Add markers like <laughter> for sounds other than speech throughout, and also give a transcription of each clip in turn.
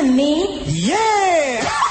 To me? Yeah!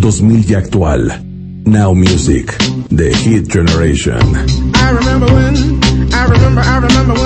2000 y actual. Now Music, The Hit Generation. I remember when, I remember, I remember when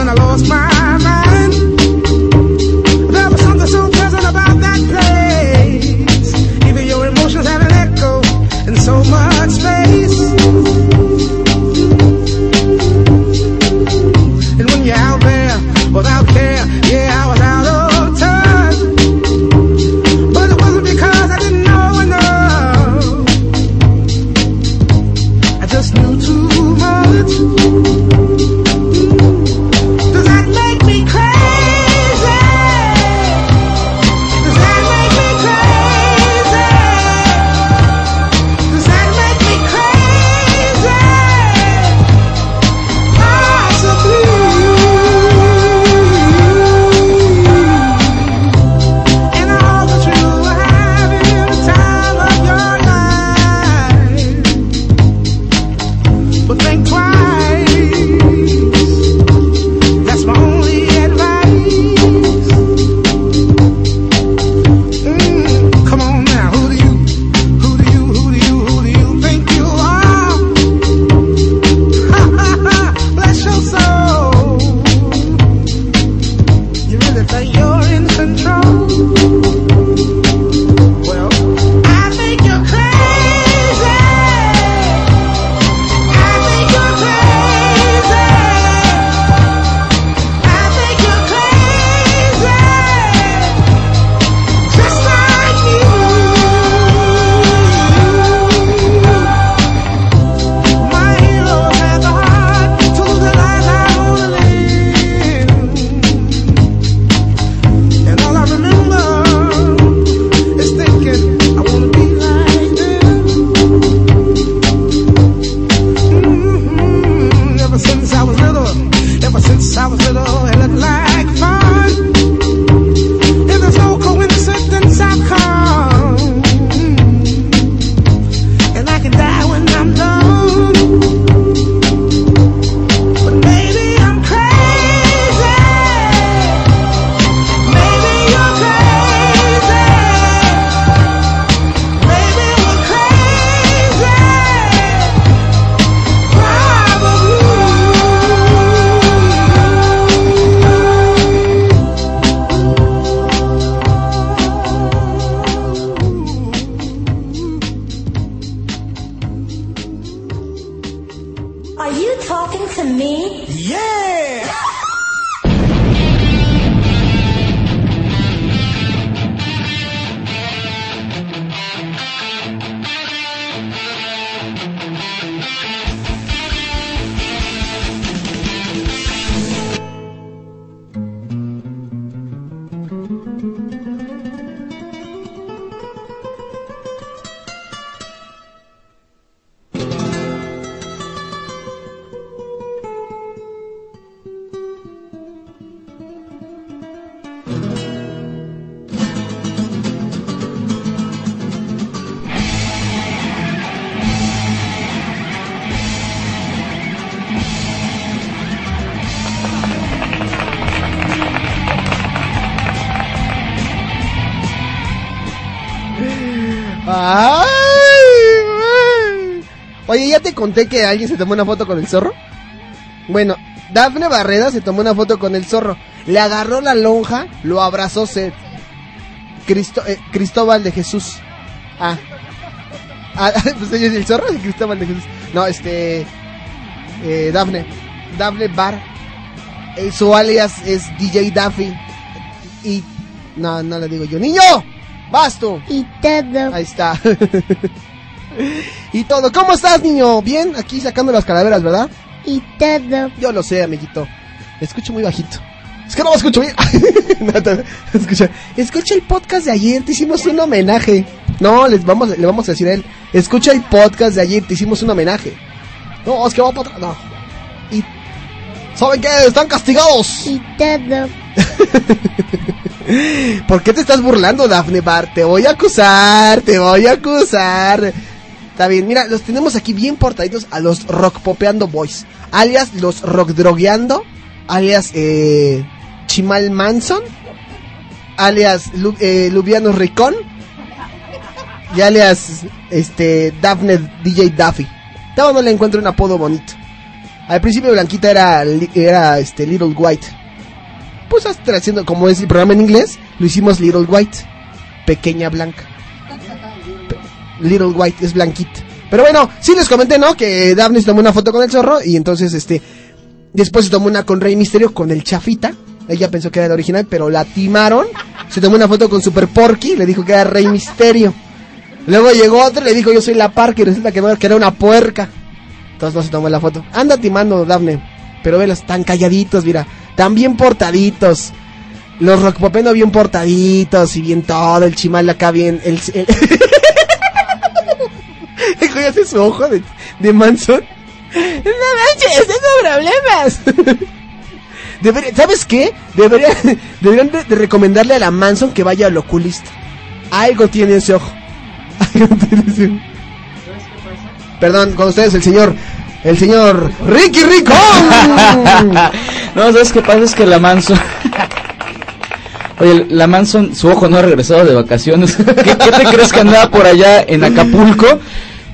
conté que alguien se tomó una foto con el zorro? Bueno, Dafne Barreda se tomó una foto con el zorro. Le agarró la lonja, lo abrazó Seth. Cristo- eh, Cristóbal de Jesús. Ah. Ah, <laughs> pues el zorro de Cristóbal de Jesús. No, este. Eh, Dafne. Dafne Bar. Eh, su alias es DJ Daffy. Y. No, no le digo yo. ¡Niño! ¡Vas tú! Y todo. Ahí está. <laughs> y todo. ¿Cómo estás, niño? Bien, aquí sacando las calaveras, ¿verdad? Y todo. Yo lo sé, amiguito. Escucho muy bajito. Es que no lo escucho bien. <laughs> No, escucha, escucha el podcast de ayer, te hicimos un homenaje. No, les vamos, le vamos a decir a él. Escucha el podcast de ayer, te hicimos un homenaje. No, es que va para atrás. No. Y. ¿Saben qué? Están castigados. Y todo. <laughs> ¿Por qué te estás burlando, Daphne Bar? Te voy a acusar, te voy a acusar. Está bien, mira, los tenemos aquí bien portaditos a los rock popeando boys. Alias los rock drogueando. Alias eh, Chimal Manson. Alias Lu- eh, Lubiano Ricón. y alias este Daphne DJ Duffy. Todavía no le encuentro un apodo bonito. Al principio Blanquita era, era este Little White. Pues hasta haciendo, como es el programa en inglés, lo hicimos Little White. Pequeña blanca. Little White es blanquita. Pero bueno, sí les comenté, ¿no? Que Daphne se tomó una foto con el zorro y entonces este... Después se tomó una con Rey Misterio con el chafita. Ella pensó que era el original, pero la timaron. Se tomó una foto con Super Porky, le dijo que era Rey Misterio. Luego llegó otro le dijo yo soy la parca y resulta que, era una puerca. Entonces no se tomó la foto. Anda timando, Daphne. Pero velos, tan calladitos, mira. Tan bien portaditos. Los rockpopeno bien portaditos y bien todo. El chimal acá bien. El, el... <laughs> Güey hace su ojo de, de Manson. No manches, tengo problemas. <laughs> Debería- ¿Sabes qué? Debería, <laughs> deberían de, de recomendarle a la Manson que vaya al oculista. Algo tiene ese ojo. <laughs> Algo tiene ese ojo. Perdón, con ustedes el señor, el señor Ricky Rico. no, ¿sabes qué pasa? Es que la Manson... Oye, la Manson, su ojo no ha regresado de vacaciones. ¿Qué, qué te crees que andaba por allá en Acapulco?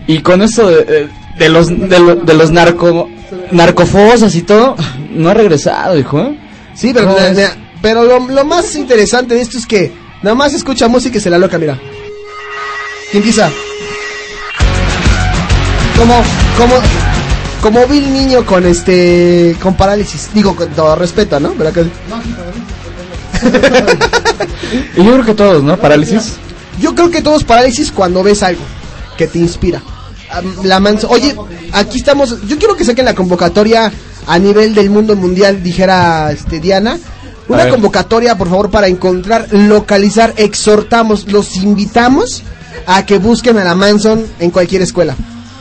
Y con esto de, de- de los de, lo- de los narco narcofosas y todo, <laughs> no ha regresado, hijo. ¿eh? Sí, pero, No, es- pero lo, lo más interesante de esto es que nada más escucha música y se la loca, mira. ¿Quién empieza? Como, como, como vi el niño con este, con parálisis. Digo, con todo respeto, ¿no? ¿Verdad que- <laughs> Y yo creo que todos, ¿no? Parálisis. Yo creo que todos parálisis cuando ves algo que te inspira. La manso, oye, aquí estamos. Yo quiero que saquen la convocatoria a nivel del mundo mundial, dijera este Diana. Una convocatoria, por favor, para encontrar, localizar, exhortamos, los invitamos a que busquen a la Manson en cualquier escuela.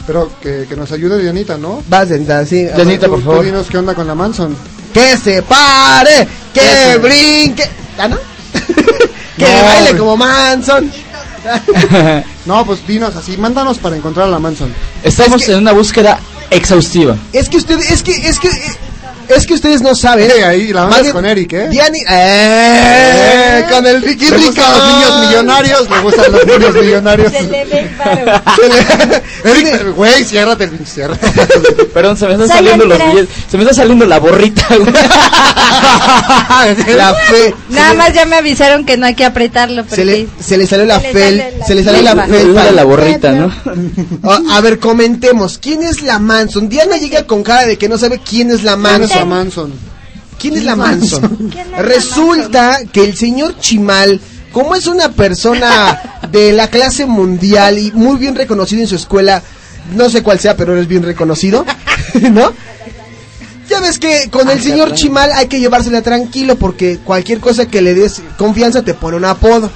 Pero que, que nos ayude Dianita, ¿no? Vas, Dianita, sí. Dianita, por tú favor. dinos qué onda con la Manson. Que se pare, que brinque. ¿Ah, no? <laughs> que No, baile como Manson. <laughs> No, pues dinos así, mándanos para encontrar a la Manson. Estamos Es que- en una búsqueda exhaustiva. Es que ustedes, es que, es que, es que ustedes no saben. Eh, ahí la Más mandas con Eric, ¿eh? Diani, eh, con el Ricky Le Rico. gustan los niños millonarios, le gustan los niños millonarios. Se le ve el varo. <laughs> Eric, güey, ciérrate el pinche. <laughs> Perdón, se me están saliendo los billetes. Se me está saliendo la borrita, güey. La fe. Nada más ya me avisaron que no hay que apretarlo. Se le, se le salió la Se le fel, sale la se le salió la me sale la borrita, ¿no? <laughs> A, ver, comentemos. ¿Quién es la Manson? Diana llega con cara de que no sabe quién es la ¿Quién es la Manson. ¿Quién es la Manson? <laughs> ¿Quién es la Resulta que el señor Chimal, como es una persona de la clase mundial y muy bien reconocido en su escuela, no sé cuál sea, pero es bien reconocido, <laughs> ¿no? Ya ves que con el señor Chimal hay que llevársela tranquilo porque cualquier cosa que le des confianza te pone un apodo.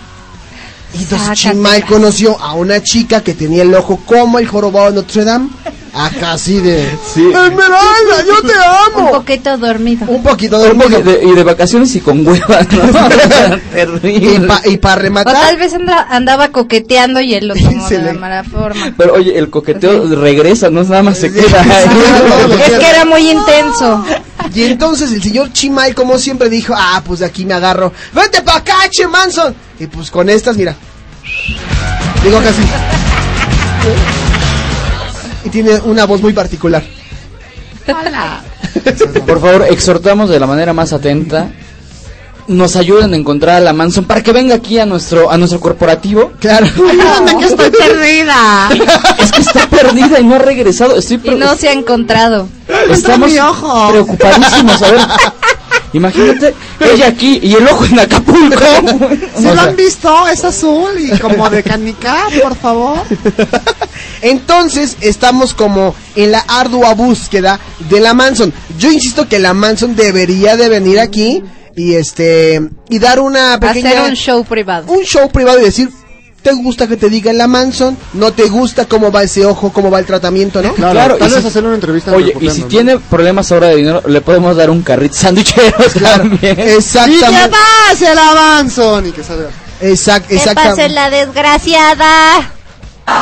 Y entonces. Chimal conoció a una chica que tenía el ojo como el jorobado de Notre Dame. Acá así de... Sí. Esmeralda, yo te Un amo. poquito dormido. Un poquito de... Un poco de- y de vacaciones y con huevas, ¿no? <laughs> Y Terrible. para O rematar... tal vez anda- andaba coqueteando y él lo <laughs> tomó de la mala forma. Pero oye, el coqueteo regresa, no nada más se queda Es que era muy intenso. Y entonces el señor Chimay, como siempre, dijo, ah, pues de aquí me agarro. Vente pa' acá, Che Manson. Y pues con estas, mira. Digo casi. Y tiene una voz muy particular. <laughs> Por favor, exhortamos de la manera más atenta. Nos ayuden a encontrar a la Manson para que venga aquí a nuestro a nuestro corporativo. Claro. <laughs> No, estoy perdida. <laughs> Es que está perdida y no ha regresado. Estoy Y no se ha encontrado. estamos preocupadísimos. A ver, imagínate ella aquí y el ojo en Acapulco. ¿Sí lo han visto? Es azul y como de canica, por favor. Entonces estamos como en la ardua búsqueda de la Manson. Yo insisto que la Manson debería de venir aquí y este y dar una pequeña Hacer un show privado. un show privado y decir ¿Te gusta que te digan la Manson? ¿No te gusta cómo va ese ojo, cómo va el tratamiento, no? Claro, Claro, tal y vez si- hacer una entrevista. en Oye, y si ¿no? tiene problemas ahora de dinero, le podemos dar un carrito sandwicheros también. ¡Y que Exactamente. pase la Manson! Y que salga. Exact, ¿Qué pasa exactamente. la desgraciada?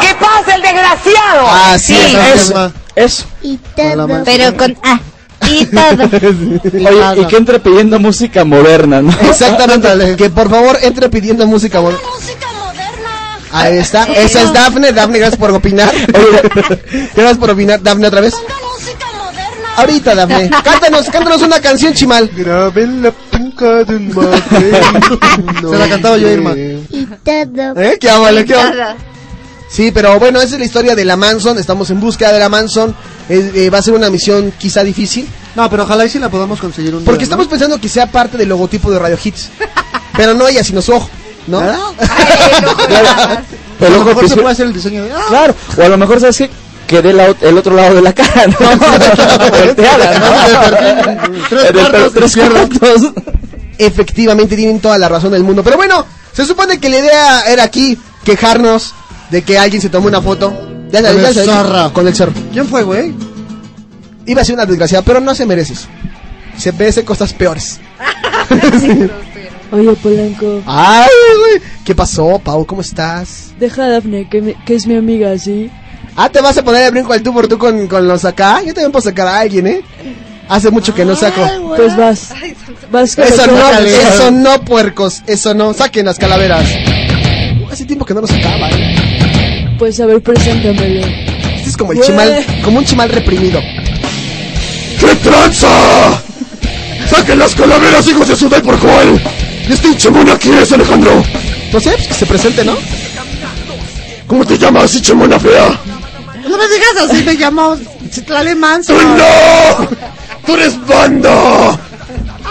¿Qué pasa, el desgraciado? Así Sí. es. Eso, eso. Y todo. Pero con A. <laughs> Y todo. Oye, y que entre pidiendo música moderna, ¿no? Exactamente. Que por favor entre pidiendo música. bon- Música moderna. Ahí está. Esa es Dafne. Dafne, gracias por opinar. <laughs> <laughs> gracias por opinar. Dafne, otra vez. Ahorita, Dafne. Cántanos, cántanos una canción, Chimal. Graben la punca de un Se la cantaba yo, Irma. Y todo. ¿Eh? ¿Qué vale? ¿Qué vale? Sí, pero bueno, esa es la historia de la Manson. Estamos en búsqueda de la Manson. Eh, eh, va a ser una misión quizá difícil. No, pero ojalá y si la podamos conseguir un día, Porque ¿no? estamos pensando que sea parte del logotipo de Radio Hits. Pero no ella, sino su ojo. ¿No? El A ojo lo mejor se puede hacer el diseño de... ¡Ah! Claro, o a lo mejor sabes que que dé la el otro lado de la cara, ¿no? Volteada, ¿no? Tres cuartos. Efectivamente tienen toda la razón del mundo. Pero bueno, se supone que la idea era aquí quejarnos de que alguien se tomó una foto. Ya Con sabes, ya el sabes, zorro. Con el zorro. ¿Quién fue, güey? Iba a ser una desgraciada, pero no se merece eso. Se merece cosas peores. <laughs> Oye, Polanco, Ay, güey. ¿Qué pasó, Pau? ¿Cómo estás? deja a Dafne, que, me- que es mi amiga, ¿sí? Ah, ¿te vas a poner el brinco al tú por tú con, con los acá? Yo también puedo sacar a alguien, ¿eh? Hace mucho que no saco. Pues vas. Vas con Eso el no, eso no, puercos. Eso no. Saquen las calaveras. Hace tiempo que no nos sacaba, ¿eh? Pues a ver, preséntamelo. Este es como el Güey. chimal, como un chimal reprimido. ¿Qué tranza? ¡Saquen las calaveras, hijos de su day por cual! ¿Este chemona quién es, Alejandro? No sé, pues que se presente, ¿no? ¿Cómo te llamas, chemona fea? No me digas así, me llamo Citlali Manson. ¡Tú no! ¡Tú eres banda!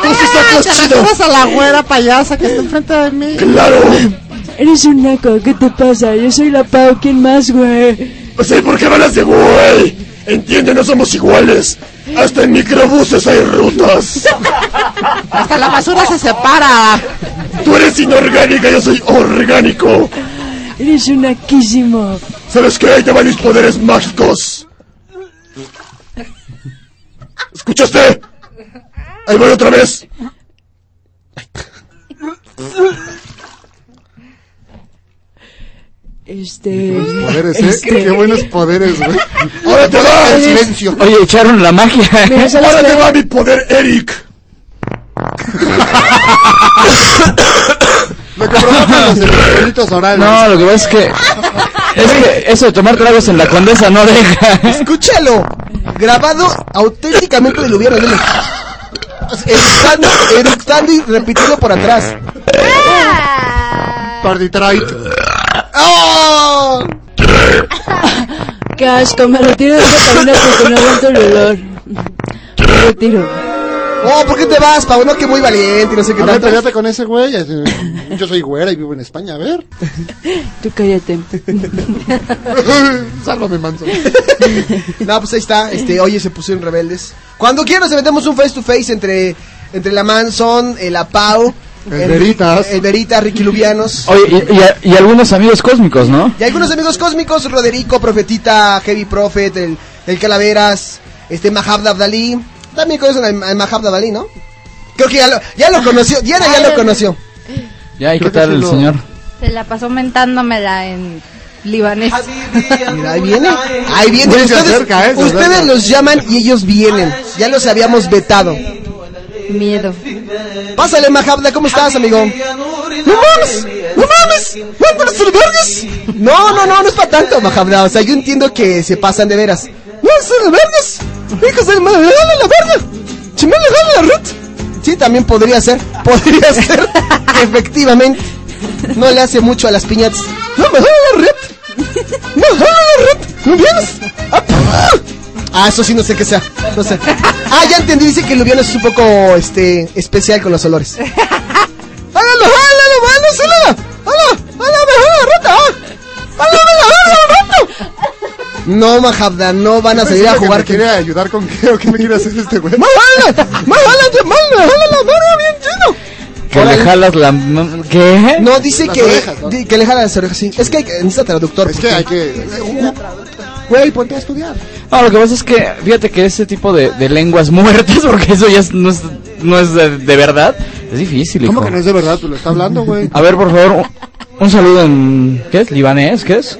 ¡Tú sí sacas ¿Te chido! a la güera payasa que está enfrente de mí? ¡Claro! Eres un naco, ¿qué te pasa? Yo soy la Pau, ¿quién más, güey? No sé por qué hablas de güey. Entiende, no somos iguales. Hasta en microbuses hay rutas. <laughs> Hasta la basura se separa. Tú eres inorgánica, yo soy orgánico. Eres un naquísimo. ¿Sabes qué? Ahí te van mis poderes mágicos. ¿Escuchaste? Ahí voy otra vez. Este... <laughs> Poderes, ¿eh? este- Qué buenos poderes, güey. <laughs> ¡Ahora te va! El silencio. Oye, echaron la magia. Mira, ¿sabes ¡Ahora te va mi poder, Eric! <laughs> Lo que provocan los orales. No, lo que pasa es que es que eso de tomar tragos en la condesa no deja. Escúchalo. Grabado auténticamente del hubiera. dile. Eructando, eructando y repitiendo por atrás. Por Detroit. ¡Oh! <laughs> Qué asco, me retiro de esta cabina porque no aguanto el olor. Me retiro. Oh, ¿por qué te vas, Pau? No, que muy valiente y no sé qué A ver, tanto. pégate con ese güey. <laughs> Yo soy güera y vivo en España, a ver. <laughs> Tú cállate. Sálvame, Manson. No, pues ahí está. Este, oye, se pusieron rebeldes. Cuando quieras, nos metemos un face to face entre, entre la Manson, el la Pau, El Veritas. el Veritas, Ricky Lubianos. Oye, y, y a- y algunos amigos cósmicos, ¿no? Y algunos amigos cósmicos, Roderico, Profetita, Heavy Prophet, el, el Calaveras, este Mahabda Abdalí. También conocen al, al Mahabda Abdalí, ¿no? Creo que ya lo, ya lo conoció, Diana ya lo conoció. Ya, ¿y qué tal el señor? Se la pasó mentándomela en libanés. Mira, ahí viene. Ahí viene. Ustedes, acerca, eh, ustedes los llaman y ellos vienen. Ya los habíamos vetado. Miedo. Pásale, Mahabda, ¿cómo estás, amigo? ¡No mames! ¡No mames! ¡No! No, no, no, no es para tanto, Mahabda. O sea, yo entiendo que se pasan de veras. ¡No, son vergas! ¡Hijos de madre, dale la verga! ¡Chimel, dale la red! Sí, también podría ser. <laughs> Podría ser. Efectivamente. No le hace mucho a las piñatas. ¡No me la red! ¡No jala la red! ¿No vienes? ¡Ah! Ah, eso sí no sé qué sea. No sé. Ah, ya entendí. Dice que el Lubiano es un poco este especial con los olores. ¡Hágalo, hágalo! ¡Hágalo! ¡Hágalo! No, Mahabda, no van a salir a jugar. ¿Me quiere ayudar con qué o qué me quiere hacer este güey? ¡Más bien lleno! Que le jalas la... ¿Qué? No, dice Las que, orejas, ¿no? di- que le jala las orejas, sí. Es que hay que, necesita traductor. Es que porque- hay que... Güey, ponte a estudiar. No, lo que pasa es que, fíjate que ese tipo de, de lenguas <laughs> muertas, porque eso ya es- no es, no es de, de verdad, es difícil, ¿Cómo hijo. que no es de verdad? Tú lo está hablando, güey. A ver, por favor, un, un saludo en... ¿Qué es? ¿Libanés? ¿Qué es?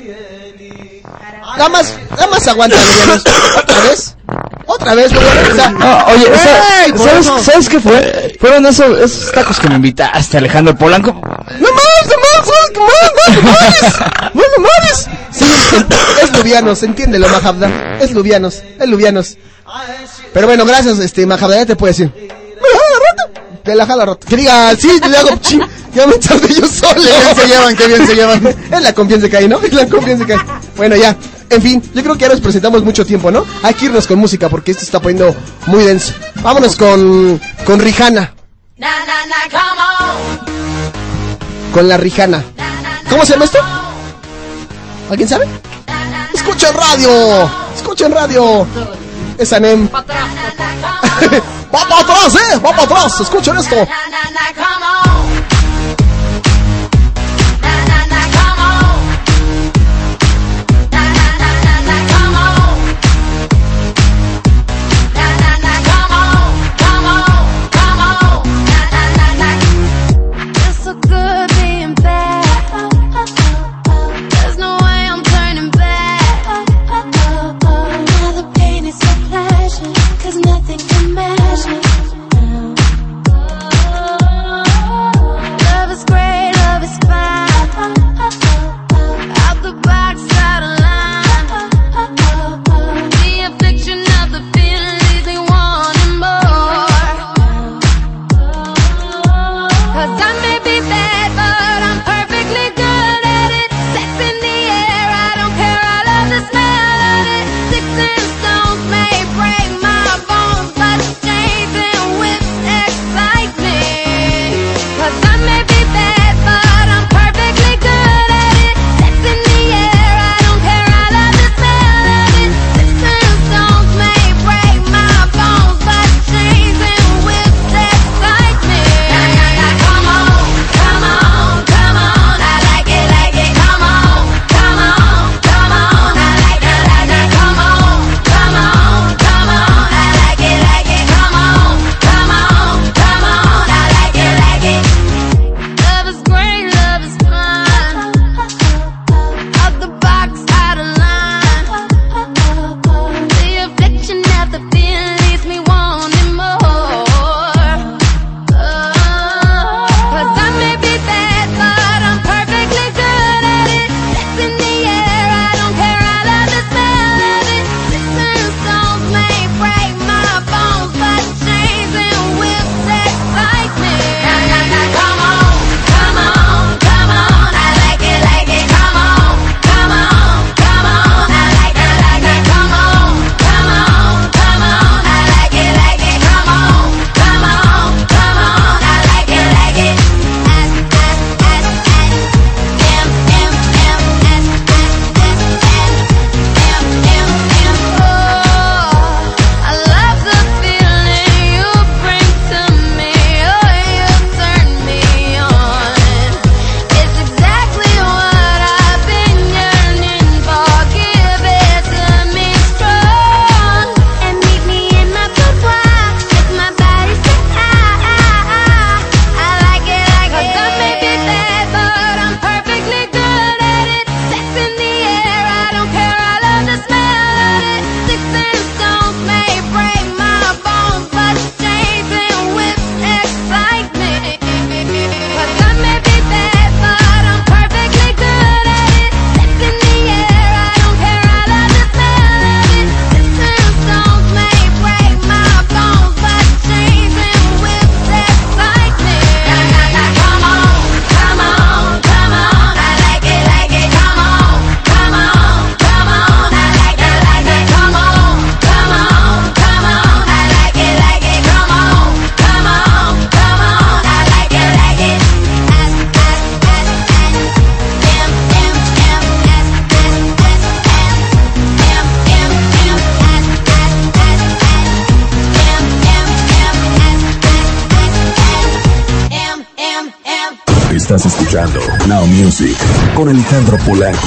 Nada más, nada más aguanta, Lubianos. ¿Otra vez? otra vez oye, Ey, ¿sabes, ¿sabes, ¿sabes, qué fue? Fueron esos, esos, tacos que me invitaste, Alejandro Polanco. No mames, no mames, no mames, no mames, no mames. Sí, es, lubianos, entiéndelo, Majabda. Es lubianos, es lubianos. Pero bueno, gracias, este, Majabda, ya te puedo decir. Te la jala rota. Que diga, sí, le hago ching. Ya me echas de yo solo. Qué bien se llevan, qué bien se llevan. Es la confianza que hay, ¿no? Es la confianza que hay. Bueno, ya. En fin, yo creo que ya nos presentamos mucho tiempo, ¿no? Hay que irnos con música porque esto está poniendo muy denso. Vámonos con, con Rihanna. Con la Rihanna. ¿Cómo se llama esto? ¿Alguien sabe? ¡Escuchen radio! ¡Escuchen radio! Es Anem. <laughs> ¡Va para atrás, eh! ¡Va para atrás! ¡Escuchen esto! Alejandro Polanco.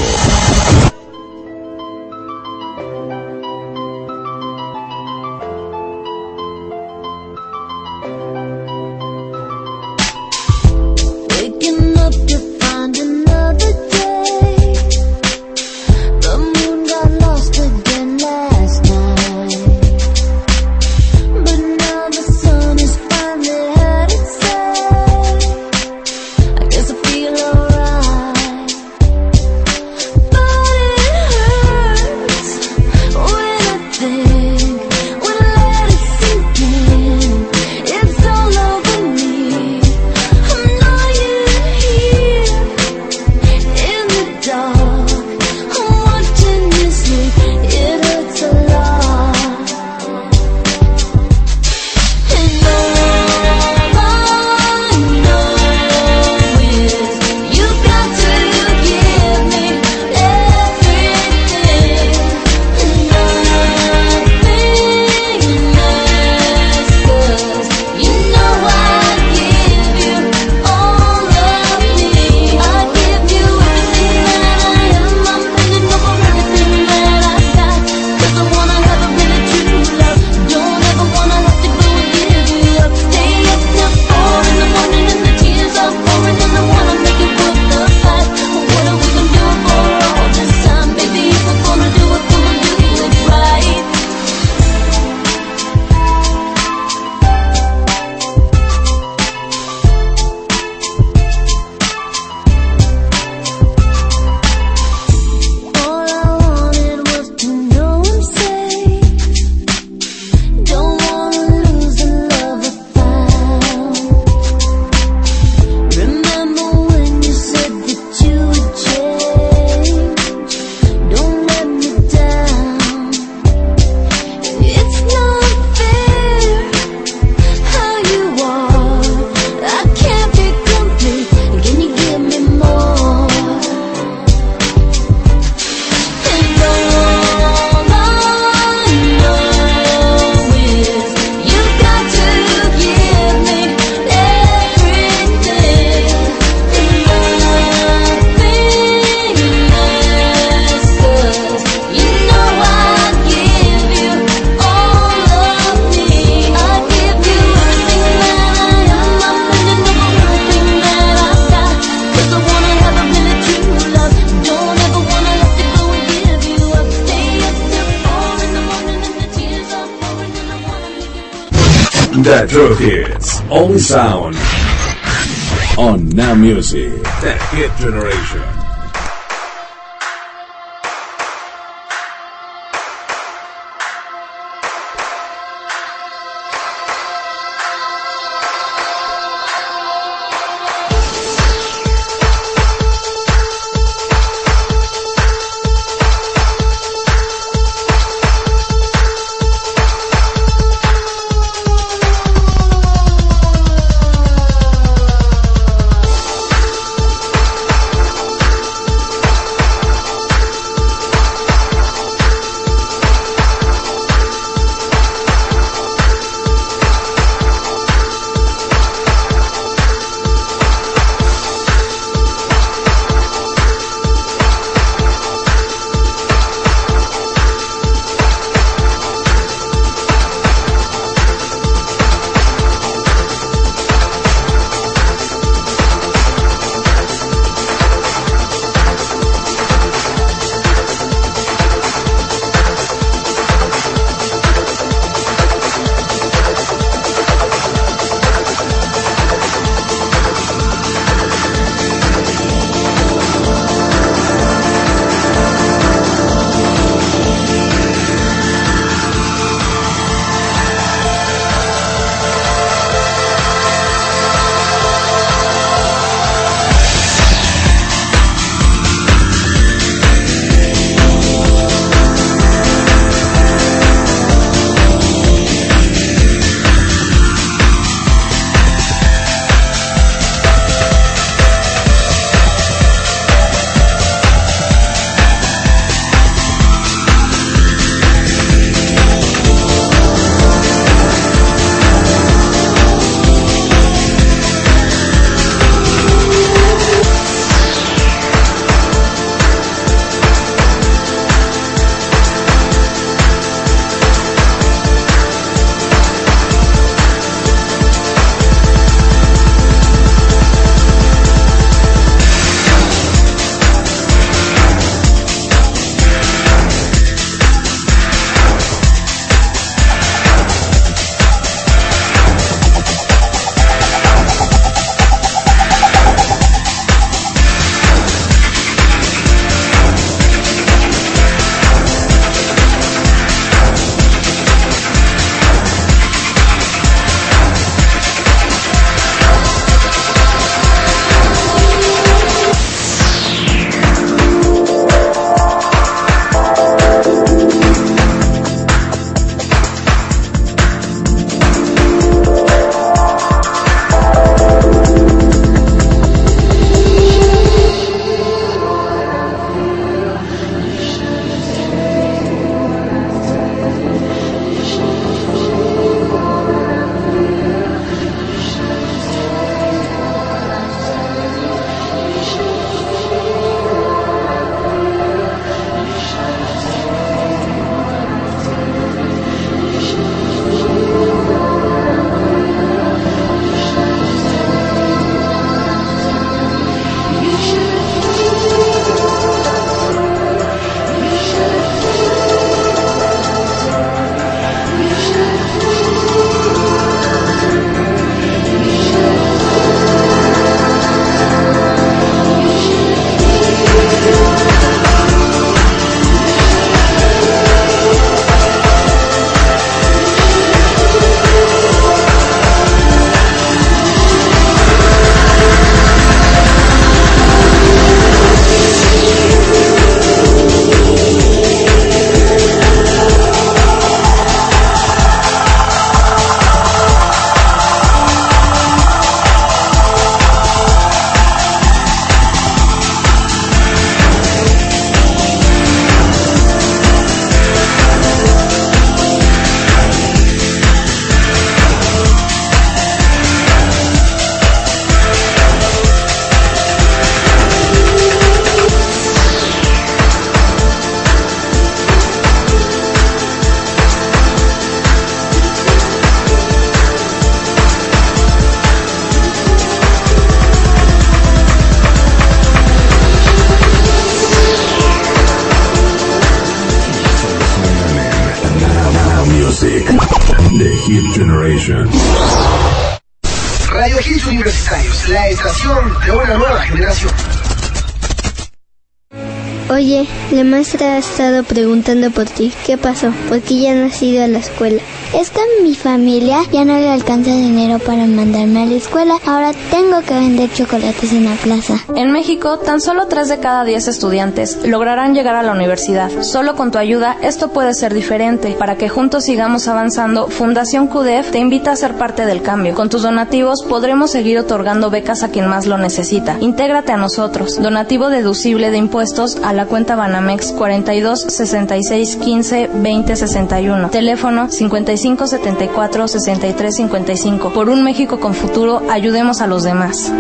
La maestra ha estado preguntando por ti. ¿Qué pasó? ¿Por qué ya no has ido a la escuela? Es que mi familia ya no le alcanza dinero para mandarme a la escuela. Ahora tengo que vender chocolates en la plaza. En México, tan solo 3 de cada 10 estudiantes lograrán llegar a la universidad. Solo con tu ayuda, esto puede ser diferente. Para que juntos sigamos avanzando, Fundación CUDEF te invita a ser parte del cambio. Con tus donativos podremos seguir otorgando becas a quien más lo necesita. Intégrate a nosotros. Donativo deducible de impuestos a la cuenta Banamex 42 66 15 20 61. Teléfono 55 74 63 55. Por un México con futuro, ayudemos a los demás.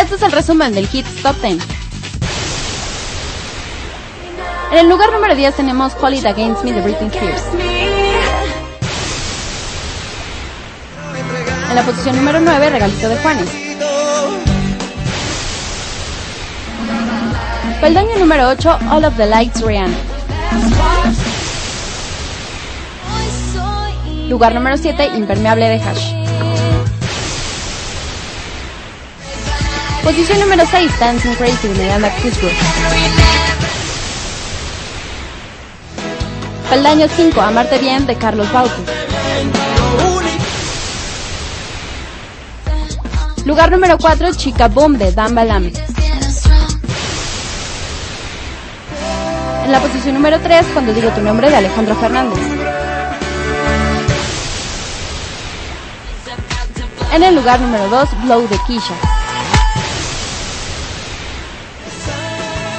Este es el resumen del Hits Top 10. En el lugar número 10 tenemos It Against Me de Britney Spears. En la posición número 9, Regalito de Juanes. Peldaño número 8, All of the Lights, Rihanna. Lugar número 7, Impermeable de Hash. Posición número 6, Dancing Crazy de Miranda Pittsburgh. Peldaño 5, Amarte Bien de Carlos Baute. Lugar número 4, Chica Boom de Dan Balam. En la posición número 3, Cuando digo tu nombre de Alejandro Fernández. En el lugar número 2, Blow de Kisha.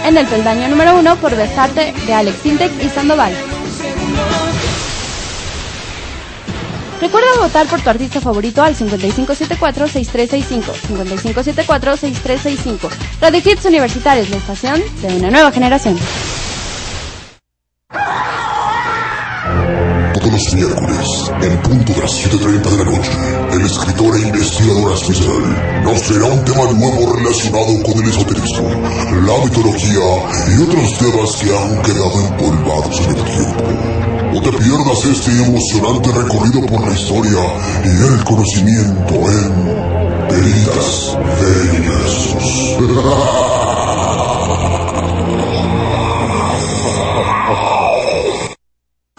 En el peldaño número 1, Por Besarte de Alex Intec y Sandoval. Recuerda votar por tu artista favorito al 5574-6365. 5574-6365. Radio Hits Universitarios, la estación de una nueva generación. Los miércoles, en punto de las 7.30 de la noche, el escritor e investigador especial nos traerá un tema nuevo relacionado con el esoterismo, la mitología y otros temas que han quedado empolvados en el tiempo. No te pierdas este emocionante recorrido por la historia y el conocimiento en Peritas <laughs>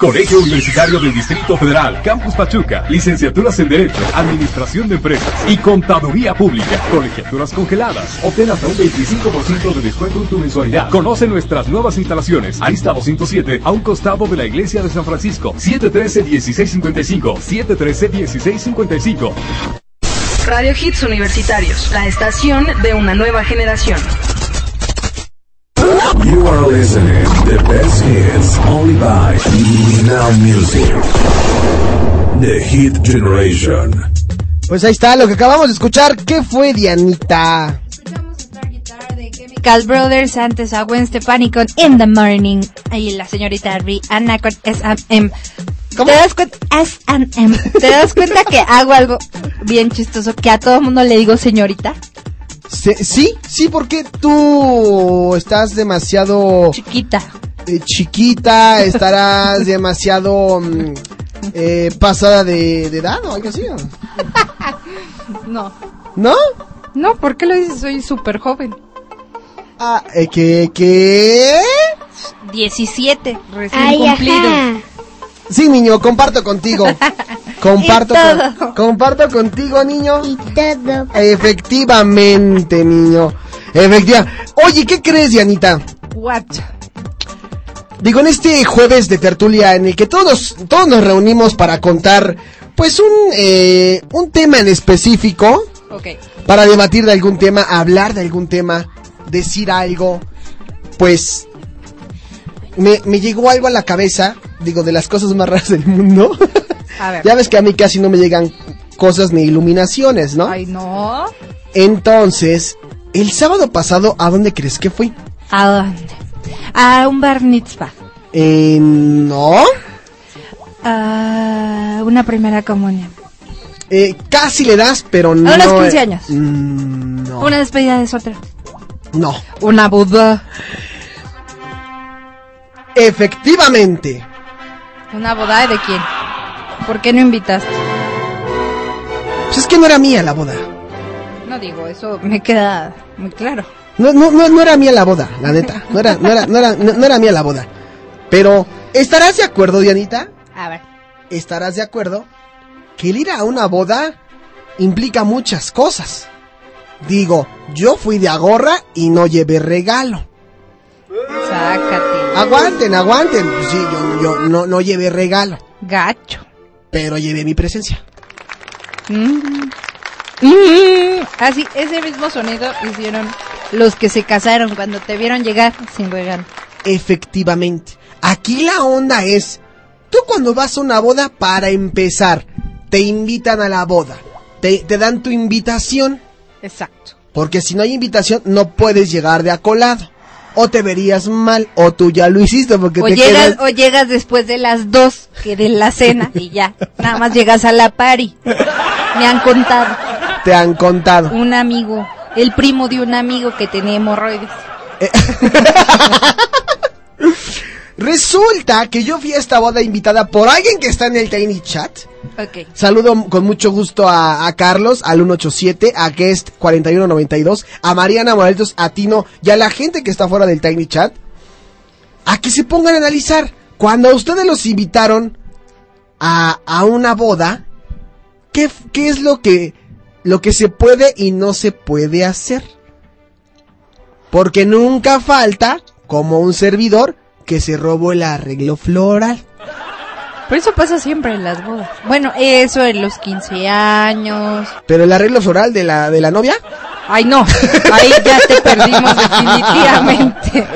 Colegio Universitario del Distrito Federal, Campus Pachuca, licenciaturas en Derecho, Administración de Empresas y Contaduría Pública, colegiaturas congeladas. Obtén hasta un 25% de descuento en tu mensualidad. Conoce nuestras nuevas instalaciones. Arista 207, a un costado de la Iglesia de San Francisco. 713-1655, 713-1655. Radio Hits Universitarios, la estación de una nueva generación. You are listening the best hits only by Now Music. The Hit Generation. Pues ahí está, lo que acabamos de escuchar. ¿Qué fue, Dianita? Cal Brothers, antes a Gwen Stefani con In the Morning. Ahí la señorita Rihanna con S&M. ¿Te das cuenta? S&M. ¿Te das cuenta que hago algo bien chistoso que a todo el mundo le digo señorita? Se- sí, sí, porque tú estás demasiado... Chiquita. eh, chiquita, estarás <laughs> demasiado mm, eh, pasada de, de edad o algo así. ¿o? <laughs> No. ¿No? No, ¿por qué lo dices? Soy súper joven. Ah, eh, ¿qué? ¿Qué? 17, recién Ay, cumplido. ajá. Sí, niño, comparto contigo. <laughs> Comparto, Y con- comparto contigo, niño. Todo. Efectivamente, niño. Efectiva. Oye, ¿qué crees, Dianita? What? Digo, en este jueves de tertulia en el que todos, todos nos reunimos para contar, pues, un, eh, un tema en específico, Ok. para debatir de algún tema, hablar de algún tema, decir algo, pues, me, me llegó algo a la cabeza, digo, de las cosas más raras del mundo. <laughs> A ver. ya ves que a mí casi no me llegan cosas ni iluminaciones, ¿no? Ay, no. Entonces, el sábado pasado, ¿a dónde crees que fui? ¿A dónde? A un bar mitzvah. Eh, no. A una primera comunión. Eh, casi le das, pero no. A unos 15 eh, años. mm, no. Una despedida de soltero. No. Una boda. Efectivamente. ¿Una boda de quién? ¿Por qué no invitaste? Pues es que no era mía la boda. No digo, eso me queda muy claro. No, no, no, no era mía la boda, la neta. No era, no era, no era, no, era mía la boda. Pero, ¿estarás de acuerdo, Dianita? A ver. Estarás de acuerdo que el ir a una boda implica muchas cosas. Digo, yo fui de agorra y no llevé regalo. Sácate. Aguanten, aguanten. Sí, yo, yo no, no llevé regalo. Gacho. Pero llevé mi presencia. Mm. Mm. Así, ese mismo sonido hicieron los que se casaron cuando te vieron llegar sin regalo. Efectivamente. Aquí la onda es, tú cuando vas a una boda, para empezar, te invitan a la boda. Te, te dan tu invitación. Exacto. Porque si no hay invitación, no puedes llegar de acolado. O te verías mal, o tú ya lo hiciste porque O te llegas, quedas... o llegas después de las dos que de la cena y ya. Nada más llegas a la pari. Me han contado. Te han contado. Un amigo, el primo de un amigo que tenía hemorroides. <laughs> Resulta que yo fui a esta boda invitada por alguien que está en el Tiny Chat. Saludo con mucho gusto a, a Carlos, al 187, a Guest 4192, a Mariana Moralitos, a Tino y a la gente que está fuera del Tiny Chat. A que se pongan a analizar. Cuando a ustedes los invitaron a, a una boda, ¿qué, qué es lo que, lo que se puede y no se puede hacer? Porque nunca falta, como un servidor, que se robó el arreglo floral. Pero eso pasa siempre en las bodas. Bueno, eso en los 15 años. Pero el arreglo floral de la, de la novia, Ay, no. Ahí ya te perdimos definitivamente.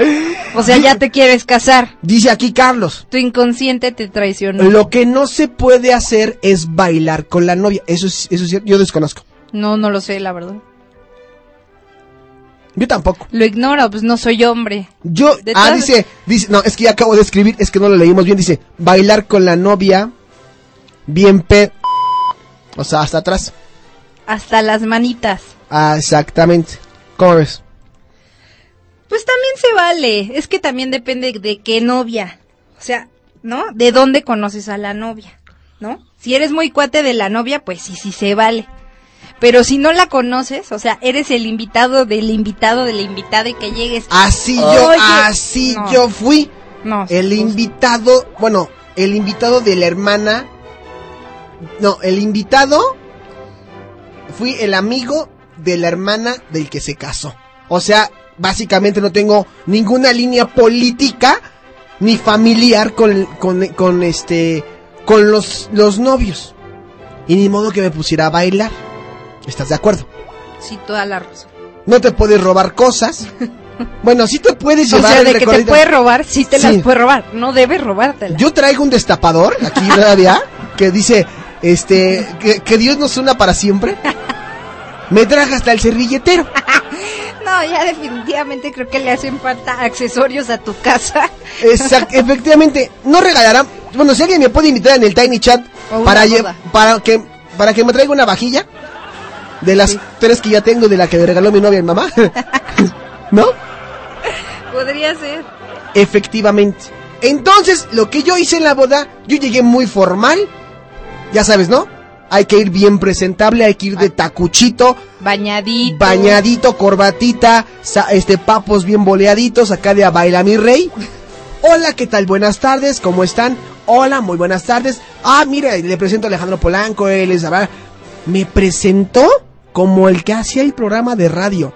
O sea, ya te quieres casar. dice aquí Carlos. Tu inconsciente te traicionó. Lo que no se puede hacer es bailar con la novia. Eso es, eso es cierto. Yo desconozco. No, no lo sé, la verdad. Yo tampoco. Lo ignoro, pues no soy hombre. Yo, De ah, todas- dice, dice, no, es que ya acabo de escribir, es que no lo leímos bien, dice, bailar con la novia, bien pe... O sea, hasta atrás. Hasta las manitas. Ah, exactamente. ¿Cómo ves? Pues también se vale. Es que también depende de qué novia. O sea, ¿no? De dónde conoces a la novia, ¿no? Si eres muy cuate de la novia, pues sí, sí se vale. Pero si no la conoces, o sea, eres el invitado del invitado de la invitada y que llegues. Así yo, Oye, así no. yo fui. No, El invitado, bueno, el invitado de la hermana. No, el invitado fui el amigo de la hermana del que se casó. O sea, básicamente no tengo ninguna línea política ni familiar con, con, con este, con los, los novios. Y ni modo que me pusiera a bailar. ¿Estás de acuerdo? Sí, toda la razón. No te puedes robar cosas. <laughs> Bueno, sí te puedes O llevar sea, el de que te robar, sí te Sí. las puede robar. No debes robártela. Yo traigo un destapador aquí <laughs> todavía que dice, este, que, que Dios nos una para siempre. Me traje hasta el servilletero. <laughs> No, ya definitivamente creo que le hacen falta accesorios a tu casa. Exact- efectivamente, no regalarán. Bueno, si alguien me puede invitar en el Tiny Chat O para, para que para que me traiga una vajilla de las tres que ya tengo de la que me regaló mi novia y mi mamá. <laughs> ¿No? Podría ser. Efectivamente. Entonces, lo que yo hice en la boda, yo llegué muy formal. Ya sabes, ¿no? Hay que ir bien presentable, hay que ir de tacuchito, Bañadito. bañadito, corbatita, este papos bien boleaditos, acá de a baila mi rey. Hola, ¿qué tal? Buenas tardes, ¿cómo están? Hola, muy buenas tardes. Ah, mira, le presento a Alejandro Polanco, él es... a ver, Me presentó como el que hacía el programa de radio.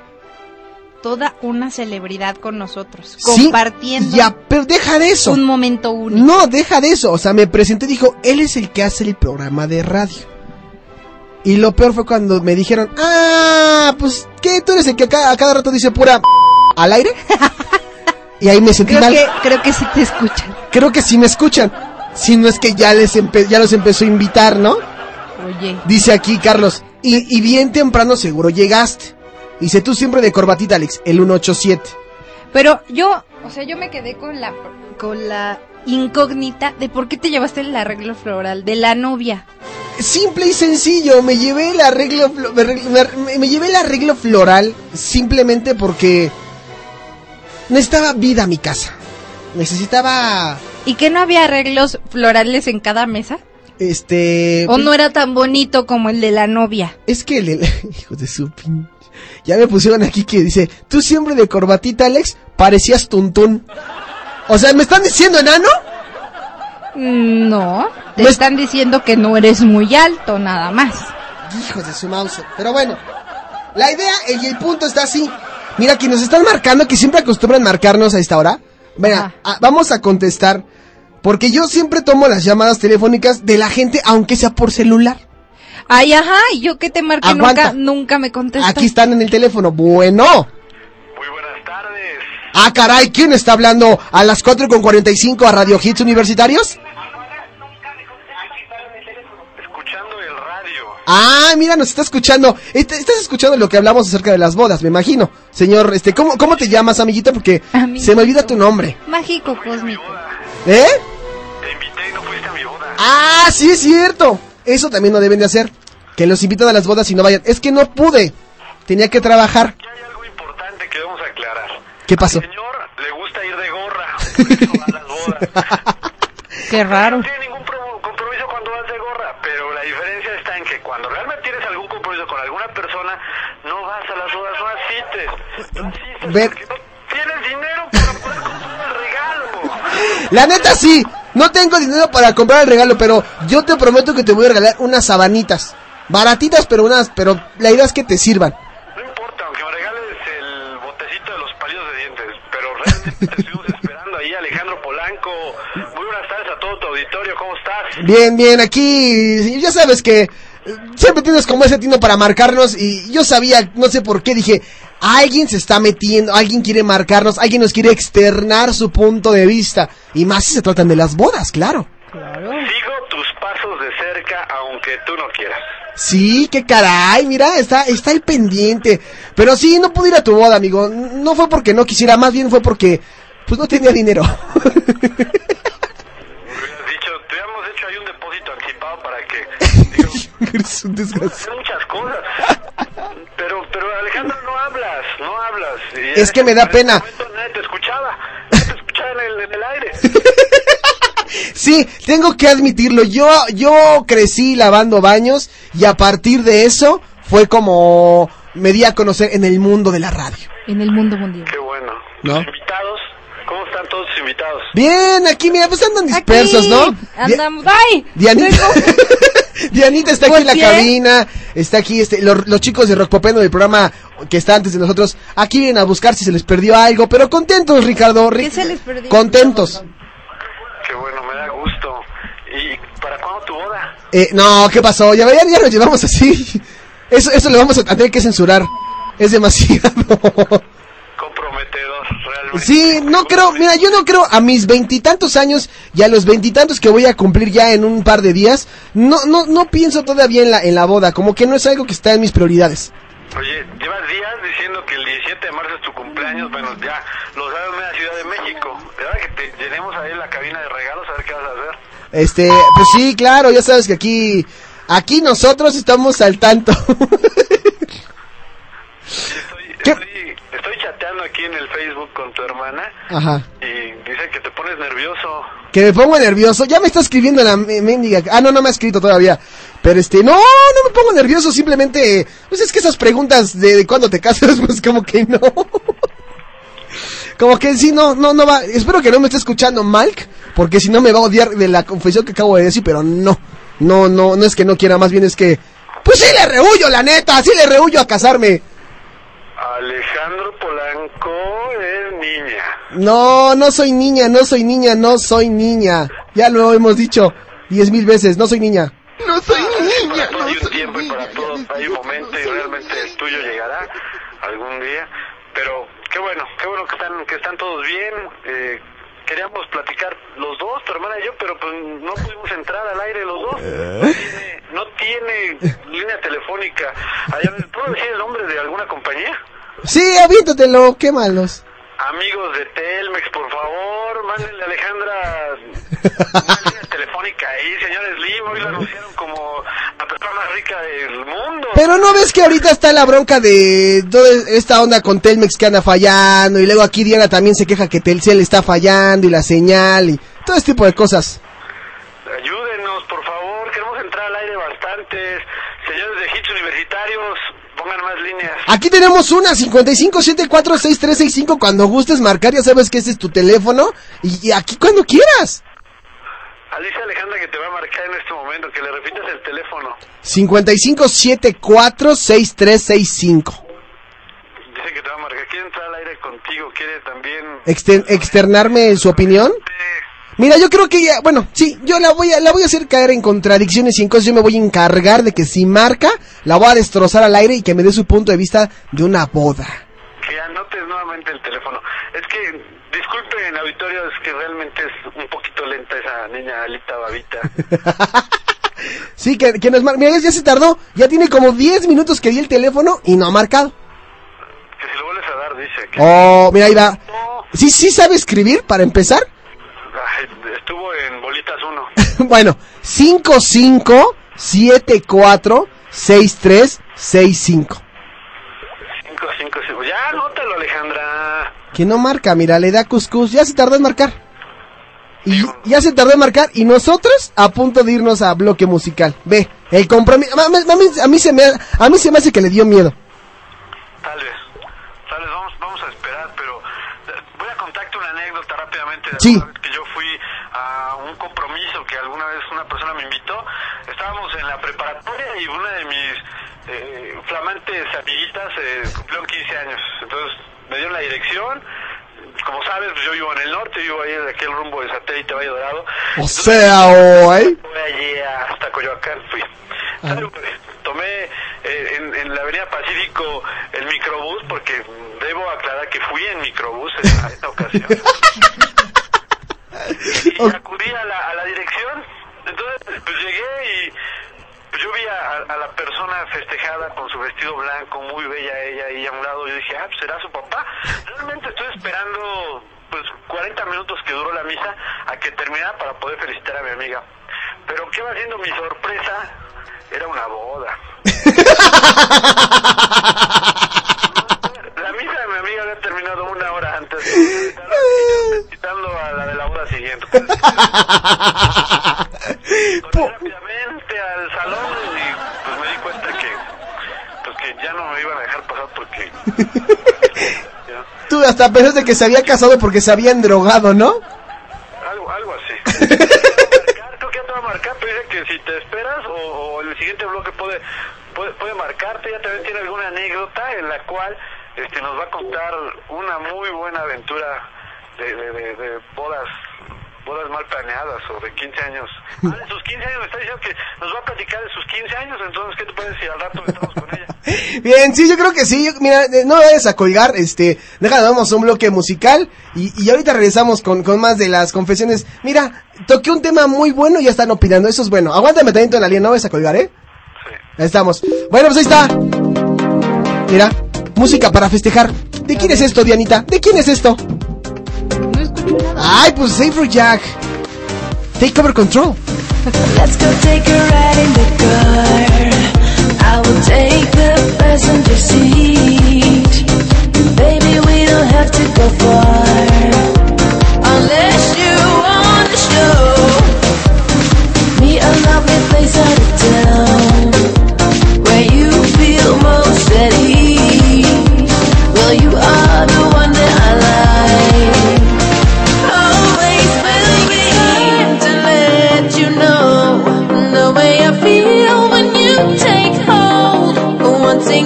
Toda una celebridad con nosotros. Sí, Compartiendo Ya, pero deja de eso. un momento único. No, deja de eso. O sea, me presentó y dijo, él es el que hace el programa de radio. Y lo peor fue cuando me dijeron, ah, pues, ¿qué? ¿Tú eres el que a cada, a cada rato dice pura <laughs> al aire? y ahí me sentí Creo mal. que, creo que sí te escuchan. Creo que sí me escuchan. Si no es que ya les empe- ya los empezó a invitar, ¿no? Oye. Dice aquí Carlos, y, y bien temprano seguro llegaste. Dice tú siempre de corbatita, Alex, el 187. Pero yo, o sea, yo me quedé con la con la incógnita de por qué te llevaste el arreglo floral de la novia. Simple y sencillo, me llevé el arreglo flo- me, me- me llevé el arreglo floral simplemente porque necesitaba vida a mi casa. Necesitaba ¿Y que no había arreglos florales en cada mesa? Este. ¿O no era tan bonito como el de la novia? Es que el, el- <laughs> hijo de su pin... Ya me pusieron aquí que dice, tú siempre de corbatita, Alex, parecías tuntún. O sea, ¿me están diciendo enano? Mm, No, te están diciendo que no eres muy alto, nada más. Hijos de su mouse. Pero bueno, la idea y el punto está así. Mira, que nos están marcando, que siempre acostumbran marcarnos a esta hora. Venga, a- vamos a contestar. Porque yo siempre tomo las llamadas telefónicas de la gente, aunque sea por celular. Ay, ajá, y yo que te marqué Aguanta. nunca, nunca me contestas. Aquí están en el teléfono. Bueno. Muy buenas tardes. Ah, caray, ¿quién está hablando a las 4 con 45 a Radio Hits Universitarios? Ah, mira, nos está escuchando. Est- Estás escuchando lo que hablamos acerca de las bodas, me imagino. Señor, este, ¿cómo, cómo te llamas, amiguito? Porque se me olvida tu nombre. Mágico cósmico. ¿Eh? Ah, sí es cierto. Eso también no deben de hacer. Que los invitan a las bodas y no vayan. Es que no pude. Tenía que trabajar. que debemos aclarar. ¿Qué pasó? Señor, le gusta ir de gorra. <laughs> por eso va a las bodas. <laughs> Qué raro. No tiene ningún pro- compromiso cuando vas de gorra, pero la diferencia está en que cuando realmente tienes algún compromiso con alguna persona, no vas a las bodas, no asistes. No asistes Ver- porque no tienes dinero para poder comprar el regalo. La neta sí. No tengo dinero para comprar el regalo, pero yo te prometo que te voy a regalar unas sabanitas. Baratitas, pero unas, pero la idea es que te sirvan. No importa, aunque me regales el botecito de los palillos de dientes, pero realmente te estuvimos <laughs> esperando ahí, Alejandro Polanco. Muy buenas tardes a todo tu auditorio, ¿cómo estás? Bien, bien, aquí ya sabes que eh, siempre tienes como ese tino para marcarnos y yo sabía, no sé por qué, dije, alguien se está metiendo, alguien quiere marcarnos, alguien nos quiere externar su punto de vista. Y más si se tratan de las bodas, claro. Sigo tus pasos de cerca, aunque tú no quieras. Sí, qué caray, mira, está, está el pendiente. Pero sí, no pude ir a tu boda, amigo. No fue porque no quisiera, más bien fue porque, pues no tenía dinero. Hubieras dicho, <laughs> te habíamos hecho ahí un depósito anticipado para que Eres un desgraciado. hacer muchas cosas. Pero, pero Alejandro, no hablas. Y Es que me da pena. Momento nadie te escuchaba, nadie te escuchaba en el, en el aire. <laughs> Sí, tengo que admitirlo. Yo, yo crecí lavando baños y a partir de eso fue como me di a conocer en el mundo de la radio. En el mundo mundial. Qué bueno. ¿No? Invitados, ¿cómo están todos tus invitados? Bien, aquí mira, pues andan dispersos, ¿no? Di- Andamos, ¡ay! Dianita, <laughs> Dianita está aquí en la cabina, está aquí este, los, los chicos de Rock Popeno del programa que está antes de nosotros, aquí vienen a buscar si se les perdió algo, pero contentos, Ricardo. Ri- ¿Qué se les perdió? Contentos. Qué bueno, me da gusto. ¿Y para cuándo tu boda? Eh, no, ¿qué pasó? Ya, ya, ya lo llevamos así. <laughs> Eso, eso lo vamos a tener que censurar. Es demasiado. Realmente. Sí, no creo, mira, yo no creo a mis veintitantos años y a los veintitantos que voy a cumplir ya en un par de días, no, no, no pienso todavía en la, en la boda, como que no es algo que está en mis prioridades. Oye, llevas días diciendo que el 17 de marzo es tu cumpleaños, bueno, ya lo sabes en la Ciudad de México. ¿Verdad que te llenemos ahí la cabina de regalos a ver qué vas a hacer? Este, pues sí, claro, ya sabes que aquí, aquí nosotros estamos al tanto. <laughs> Estoy, estoy chateando aquí en el Facebook con tu hermana Ajá. y dice que te pones nervioso. Que me pongo nervioso, ya me está escribiendo la me- mendiga. Ah, no, no me ha escrito todavía. Pero este, no, no me pongo nervioso, simplemente, pues es que esas preguntas de, de cuándo te casas, <laughs> pues como que no. Como que sí, no, no, no va. Espero que no me esté escuchando Malk, porque si no me va a odiar de la confesión que acabo de decir, pero no. No, no, no es que no quiera, más bien es que, pues sí le rehuyo, la neta, sí le rehuyo a casarme. Alejandro Polanco es niña. No, no soy niña, no soy niña, no soy niña. Ya lo hemos dicho diez mil veces, no soy niña. No soy niña. Para todo hay un tiempo y para todo hay un momento y realmente el tuyo llegará algún día. Pero qué bueno, qué bueno que están, que están todos bien. Eh, queríamos platicar los dos, tu hermana y yo, pero pues no pudimos entrar al aire los dos. No tiene, no tiene línea telefónica. Allá, ¿Puedo decir el nombre de alguna compañía? Sí, aviéntatelo, quémalos. Amigos de Telmex, por favor, mándenle a Alejandra una telefónica ahí, señores Slim, hoy la anunciaron como la persona más rica del mundo. Pero no ves que ahorita está la bronca de toda esta onda con Telmex que anda fallando, y luego aquí Diana también se queja que Telcel está fallando, y la señal, y todo este tipo de cosas. Ayúdenos, por favor, queremos entrar al aire bastantes. Señores de hits universitarios, pongan más líneas. Aquí tenemos una 55746365 cuando gustes marcar, ya sabes que ese es tu teléfono y, y aquí cuando quieras. Alicia Alejandra que te va a marcar en este momento, que le repitas el teléfono. 55746365. Dice que te va a marcar. Quiere entrar al aire contigo, quiere también... Exter- externarme su opinión. Mira, yo creo que ya, bueno, sí, yo la voy a, la voy a hacer caer en contradicciones y en cosas. Yo me voy a encargar de que si marca, la voy a destrozar al aire y que me dé su punto de vista de una boda. Que anotes nuevamente el teléfono. Es que, disculpen, auditorio, es que realmente es un poquito lenta esa niña Alita Babita. <laughs> Sí, que, que nos mar- Mira, ya, ya se tardó. Ya tiene como 10 minutos que di el teléfono y no ha marcado. Que si lo vuelves a dar, dice. Que Oh, mira, ahí va. Sí, sí sabe escribir para empezar. Estuvo en bolitas 1. <laughs> bueno, 55746365. 5, 5, 5. Ya, anótalo, Alejandra. Que no marca, mira, le da cuscús. Ya se tardó en marcar. Y ya se tardó en marcar. Y nosotros a punto de irnos a bloque musical. Ve, el compromiso. A, mí- a mí- a mí se me, a mí se me hace que le dio miedo. Tal vez. Tal vez vamos, vamos a esperar, pero eh, voy a contarte una anécdota rápidamente de Sí. que yo que alguna vez una persona me invitó. Estábamos en la preparatoria y una de mis eh, flamantes amiguitas eh, cumplió 15 años. Entonces me dieron la dirección. Como sabes, pues yo vivo en el norte, vivo ahí de aquel rumbo de satélite Valle Dorado. O sea, hoy. Fui allí hasta Coyoacán, fui. Salud, Tomé eh, en, en la Avenida Pacífico el microbús porque debo aclarar que fui en microbús en esa ocasión. <laughs> <laughs> y acudí a la, a la dirección. Entonces, pues llegué y pues, yo vi a, a la persona festejada con su vestido blanco, muy bella ella, y a un lado yo dije, ah, pues será su papá. Realmente estoy esperando pues 40 minutos que duró la misa a que terminara para poder felicitar a mi amiga. Pero ¿qué va siendo mi sorpresa? Era una boda. <laughs> La misa de mi amiga había terminado una hora antes. Quitando a la de la boda siguiente. Corrí rápidamente al salón y pues me di cuenta que pues que ya no me iban a dejar pasar porque <laughs> Tú hasta pensaste que se había casado porque se habían drogado, ¿no? algo algo así. <laughs> Creo que ya te va a marcar, pero dice que si te esperas o, o el siguiente bloque puede, puede puede marcarte, ya también tiene alguna anécdota en la cual este nos va a contar una muy buena aventura de, de, de, de bodas bodas mal planeadas o de 15 años. Ah, de sus 15 años, me está diciendo que nos va a platicar de sus 15 años, entonces, ¿qué te puedes decir? Al rato estamos con ella. <laughs> Bien, sí, yo creo que sí. Yo- mira, eh, no me vayas a colgar, este, déjame, damos un bloque musical y, y ahorita regresamos con, con más de las confesiones. Mira, toqué un tema muy bueno y ya están opinando, eso es bueno. Aguántame también en la línea, no vayas a colgar, ¿eh? Ahí estamos. Bueno, pues ahí está. Mira, música para festejar. ¿De quién es esto, Dianita? ¿De quién es esto? Ay, pues Safe Jack. Take over control. Let's go take a ride in the car. I will take the passenger seat. Baby, we don't have to go far.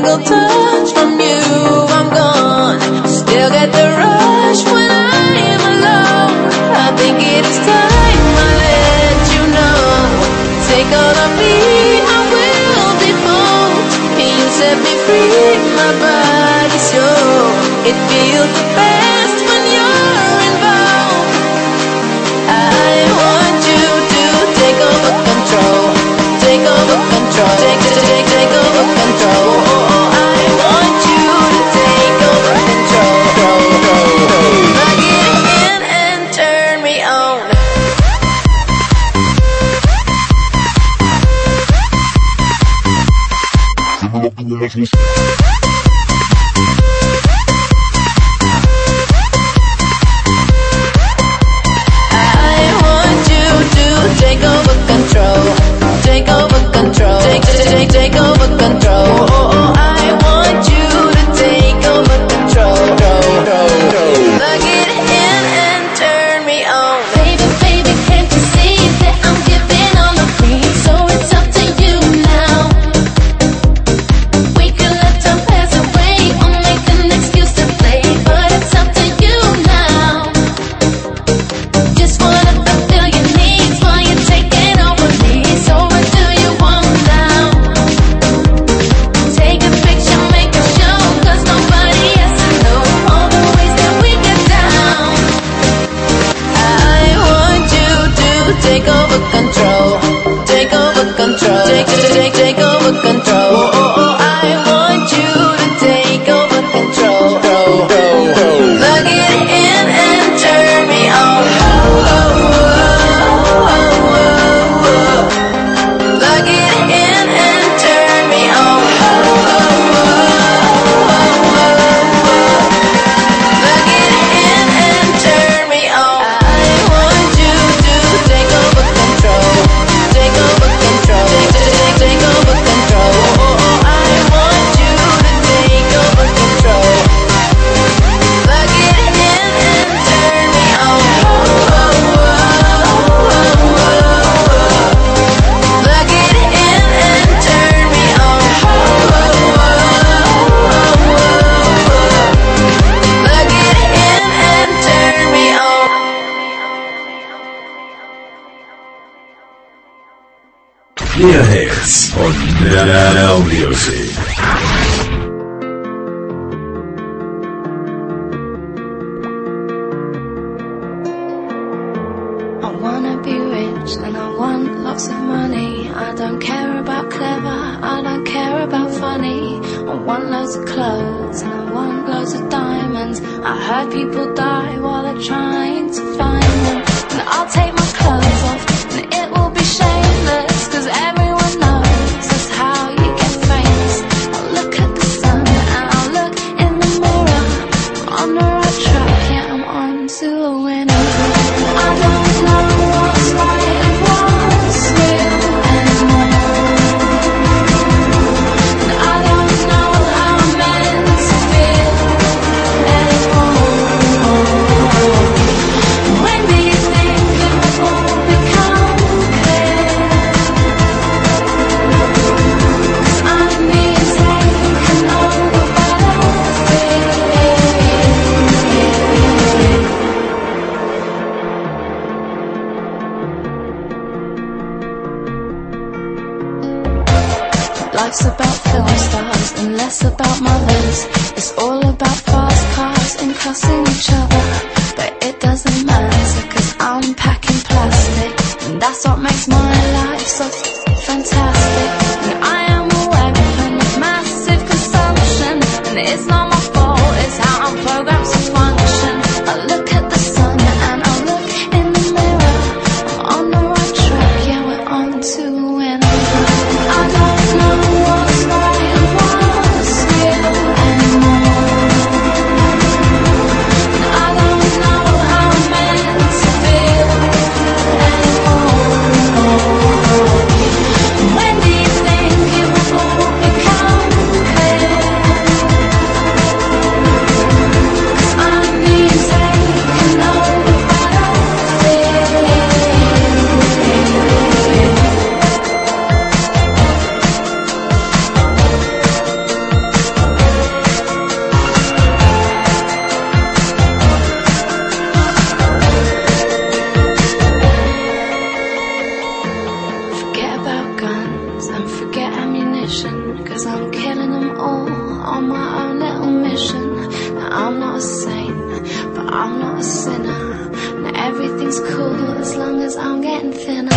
Single touch from you, I'm gone. Still get the rush when I am alone. I think it is time I let you know. Take all of me, I will default. You set me free, my body's yours. It feels the best with me. Take over control, take over control, take, take, take over control. something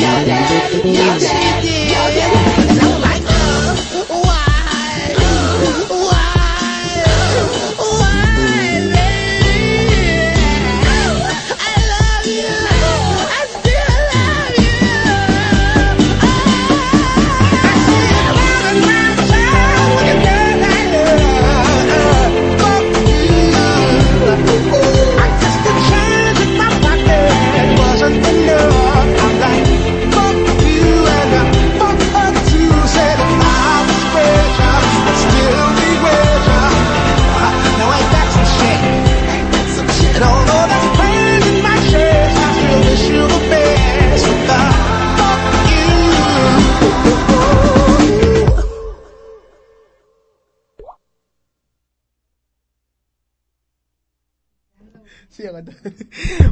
要点，要点，要，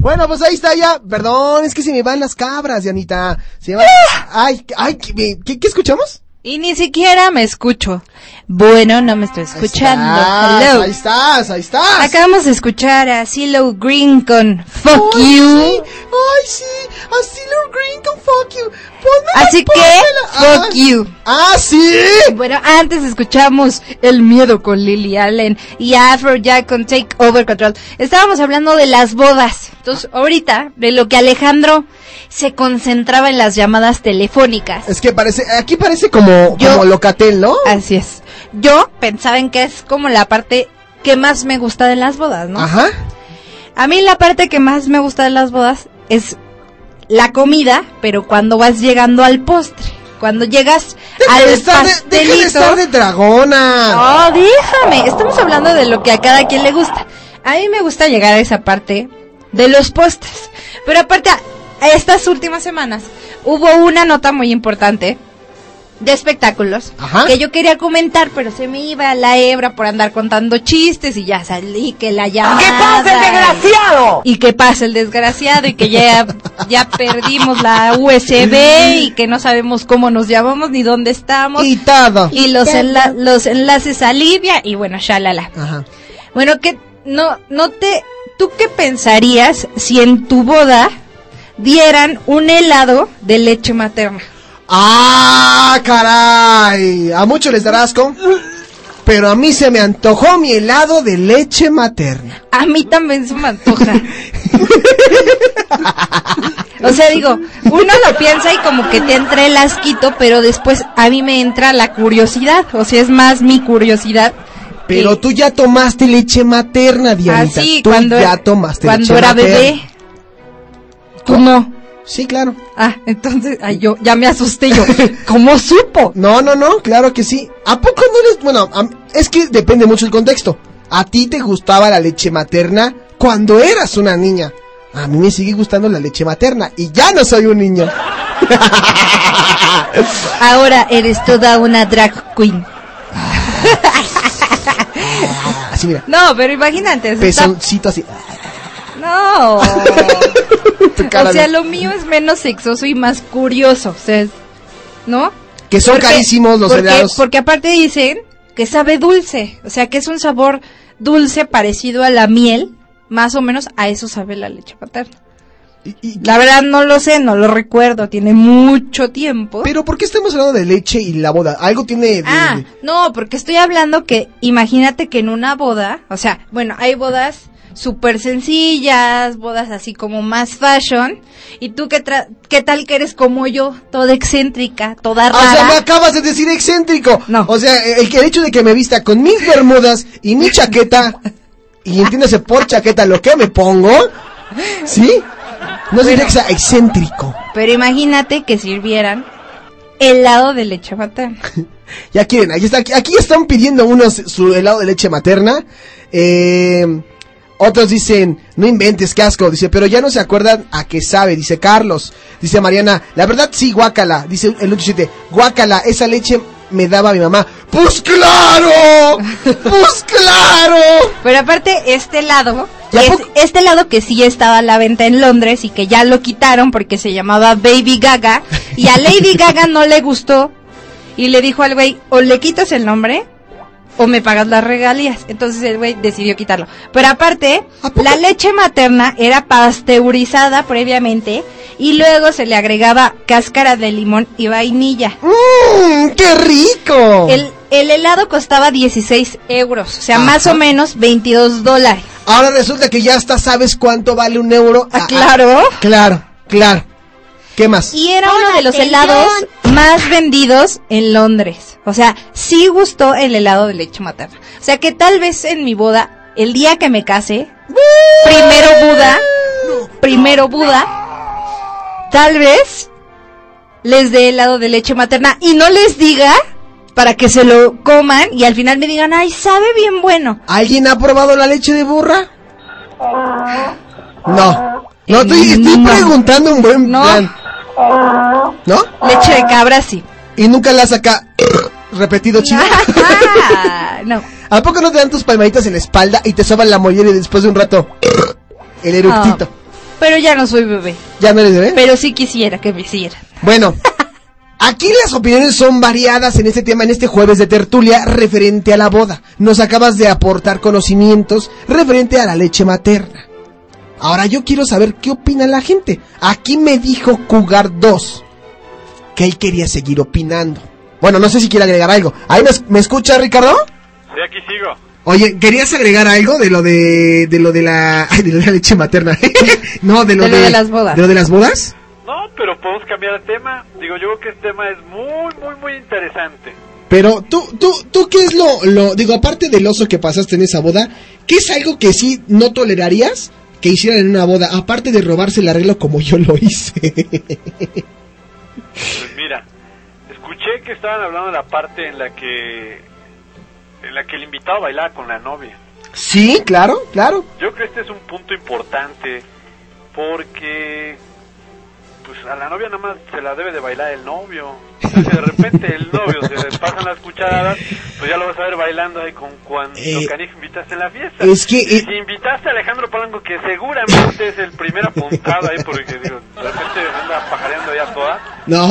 Bueno, pues ahí está ya. Perdón, es que se me van las cabras, Dianita. Se me van... Ay, ay, ¿qué, qué, qué escuchamos? Y ni siquiera me escucho. Bueno, no me estoy escuchando. estás, Hello. ahí estás, ahí estás. Acabamos de escuchar a CeeLo Green con Fuck Ay, You. sí, Ay, sí. Así lo green con fuck you. Así que, fuck you. Ah, sí. Bueno, antes escuchamos El Miedo con Lily Allen y Afrojack con Take Over Control. Estábamos hablando de las bodas. Entonces, ahorita, de lo que Alejandro se concentraba en las llamadas telefónicas. Es que parece, aquí parece como, Yo- como locatel, ¿no? Así es. Yo pensaba en que es como la parte que más me gusta de las bodas, ¿no? Ajá. A mí la parte que más me gusta de las bodas es la comida, pero cuando vas llegando al postre. Cuando llegas Deja al de estar de, pastelito. deja de estar de dragona. No, déjame. Estamos hablando de lo que a cada quien le gusta. A mí me gusta llegar a esa parte de los postres. Pero aparte, estas últimas semanas hubo una nota muy importante de espectáculos que yo quería comentar, pero se me iba la hebra por andar contando chistes y ya salí que la llamada. ¡Que pase el desgraciado! Y que pase el desgraciado y que ya, ya perdimos la USB y que no sabemos cómo nos llamamos ni dónde estamos. Y todo. Y los, enla- los enlaces a Libia y bueno, shalala. Ajá. Bueno, que no, no te, ¿tú qué pensarías si en tu boda dieran un helado de leche materna? Ah, caray. A muchos les dará asco. Pero a mí se me antojó mi helado de leche materna. A mí también se me antoja. o sea, digo, uno lo piensa y como que te entra el asquito, pero después a mí me entra la curiosidad. O sea, es más mi curiosidad. Pero tú ya tomaste leche materna, Dianita. Ah, sí, tú cuando- ya tomaste Cuando leche era materna. bebé. Tú no. Sí, claro. Ah, entonces, ay, yo ya me asusté yo. ¿Cómo supo? <laughs> No, no, no, claro que sí. ¿A poco no les.? Bueno, a- es que depende mucho el contexto. ¿A ti te gustaba la leche materna cuando eras una niña? A mí me sigue gustando la leche materna y ya no soy un niño. <laughs> Ahora eres toda una drag queen. Así, mira. No, pero imagínate. o sea, está- Pezoncito así. No. <laughs> O sea, de- lo mío es menos sexoso y más curioso. O sea, es- ¿no? Que son carísimos los porque, helados. Porque aparte dicen que sabe dulce. O sea, que es un sabor dulce parecido a la miel. Más o menos a eso sabe la leche materna. La verdad no lo sé, no lo recuerdo. Tiene mucho tiempo. Pero ¿por qué estamos hablando de leche y la boda? Algo tiene de- Ah, no, porque estoy hablando que imagínate que en una boda, o sea, bueno, hay bodas súper sencillas, bodas así como más fashion, y tú qué, tra- qué tal que eres como yo, toda excéntrica, toda Ah, O sea, me rara. acabas de decir excéntrico. No. O sea, el, el hecho de que me vista con mis bermudas y mi chaqueta, y entiéndase por chaqueta lo que me pongo, ¿sí? No que sea excéntrico. Pero imagínate que sirvieran helado de leche materna. <laughs> Ya quieren, aquí, está, aquí están pidiendo unos su helado de leche materna. Eh, otros dicen, no inventes, qué asco. Dice, pero ya no se acuerdan a qué sabe. Dice Carlos. Dice Mariana, la verdad sí, guácala. Dice el 87, guácala, esa leche me daba mi mamá. ¡Pues claro! ¡Pues claro! Pero aparte, este helado, es- este helado que sí estaba a la venta en Londres y que ya lo quitaron porque se llamaba Baby Gaga, y a Lady Gaga no le gustó, y le dijo al güey, o le quitas el nombre, o me pagas las regalías. Entonces el güey decidió quitarlo. Pero aparte, la leche materna era pasteurizada previamente y luego se le agregaba cáscara de limón y vainilla. ¡Mmm, qué rico! El, el helado costaba 16 euros, o sea, más o menos 22 dólares. Ahora resulta que ya hasta sabes cuánto vale un euro. Ah, claro. Claro, claro. ¿Qué más? Y era uno de los helados más vendidos en Londres. O sea, sí gustó el helado de leche materna. O sea, que tal vez en mi boda, el día que me case, primero Buda, primero Buda, tal vez les dé helado de leche materna y no les diga para que se lo coman y al final me digan, ay, sabe bien bueno. ¿Alguien ha probado la leche de burra? No. No, estoy, estoy preguntando un buen plan. ¿No? Leche de cabra sí. Y nunca la has acá <coughs> repetido chido. <laughs> No. ¿A poco no te dan tus palmaditas en la espalda y te soban la mollera y después de un rato el eructito? Ah, pero ya no soy bebé. ¿Ya no eres bebé? Pero sí quisiera que me hiciera. Bueno, <laughs> aquí las opiniones son variadas en este tema, en este jueves de tertulia referente a la boda. Nos acabas de aportar conocimientos referente a la leche materna. Ahora yo quiero saber qué opina la gente. Aquí me dijo Cougar 2 que él quería seguir opinando. Bueno, no sé si quiere agregar algo. ¿Ahí me, me escucha, Ricardo? Sí, aquí sigo. Oye, ¿querías agregar algo de lo de, de lo de la, <laughs> ay, de lo de la leche materna? <laughs> no, de lo De lo de las bodas. ¿De lo de las bodas? No, pero podemos cambiar de tema. Digo, yo creo que este tema es muy, muy, muy interesante. Pero tú, tú, tú, ¿qué es lo, lo, digo, aparte del oso que pasaste en esa boda, ¿qué es algo que sí no tolerarías que hicieran en una boda, aparte de robarse el arreglo como yo lo hice? Pues mira, escuché que estaban hablando de la parte en la que en la que el invitado bailaba con la novia. sí, claro, claro. Yo creo que este es un punto importante porque a la novia nada más se la debe de bailar el novio. O sea, si de repente el novio se le pasan las cucharadas, pues ya lo vas a ver bailando ahí con cuando Eh, canijo invitaste en la fiesta. es que, eh, si invitaste a Alejandro Palanco, que seguramente es el primer apuntado ahí, porque digo, de repente anda pajareando ya toda, No.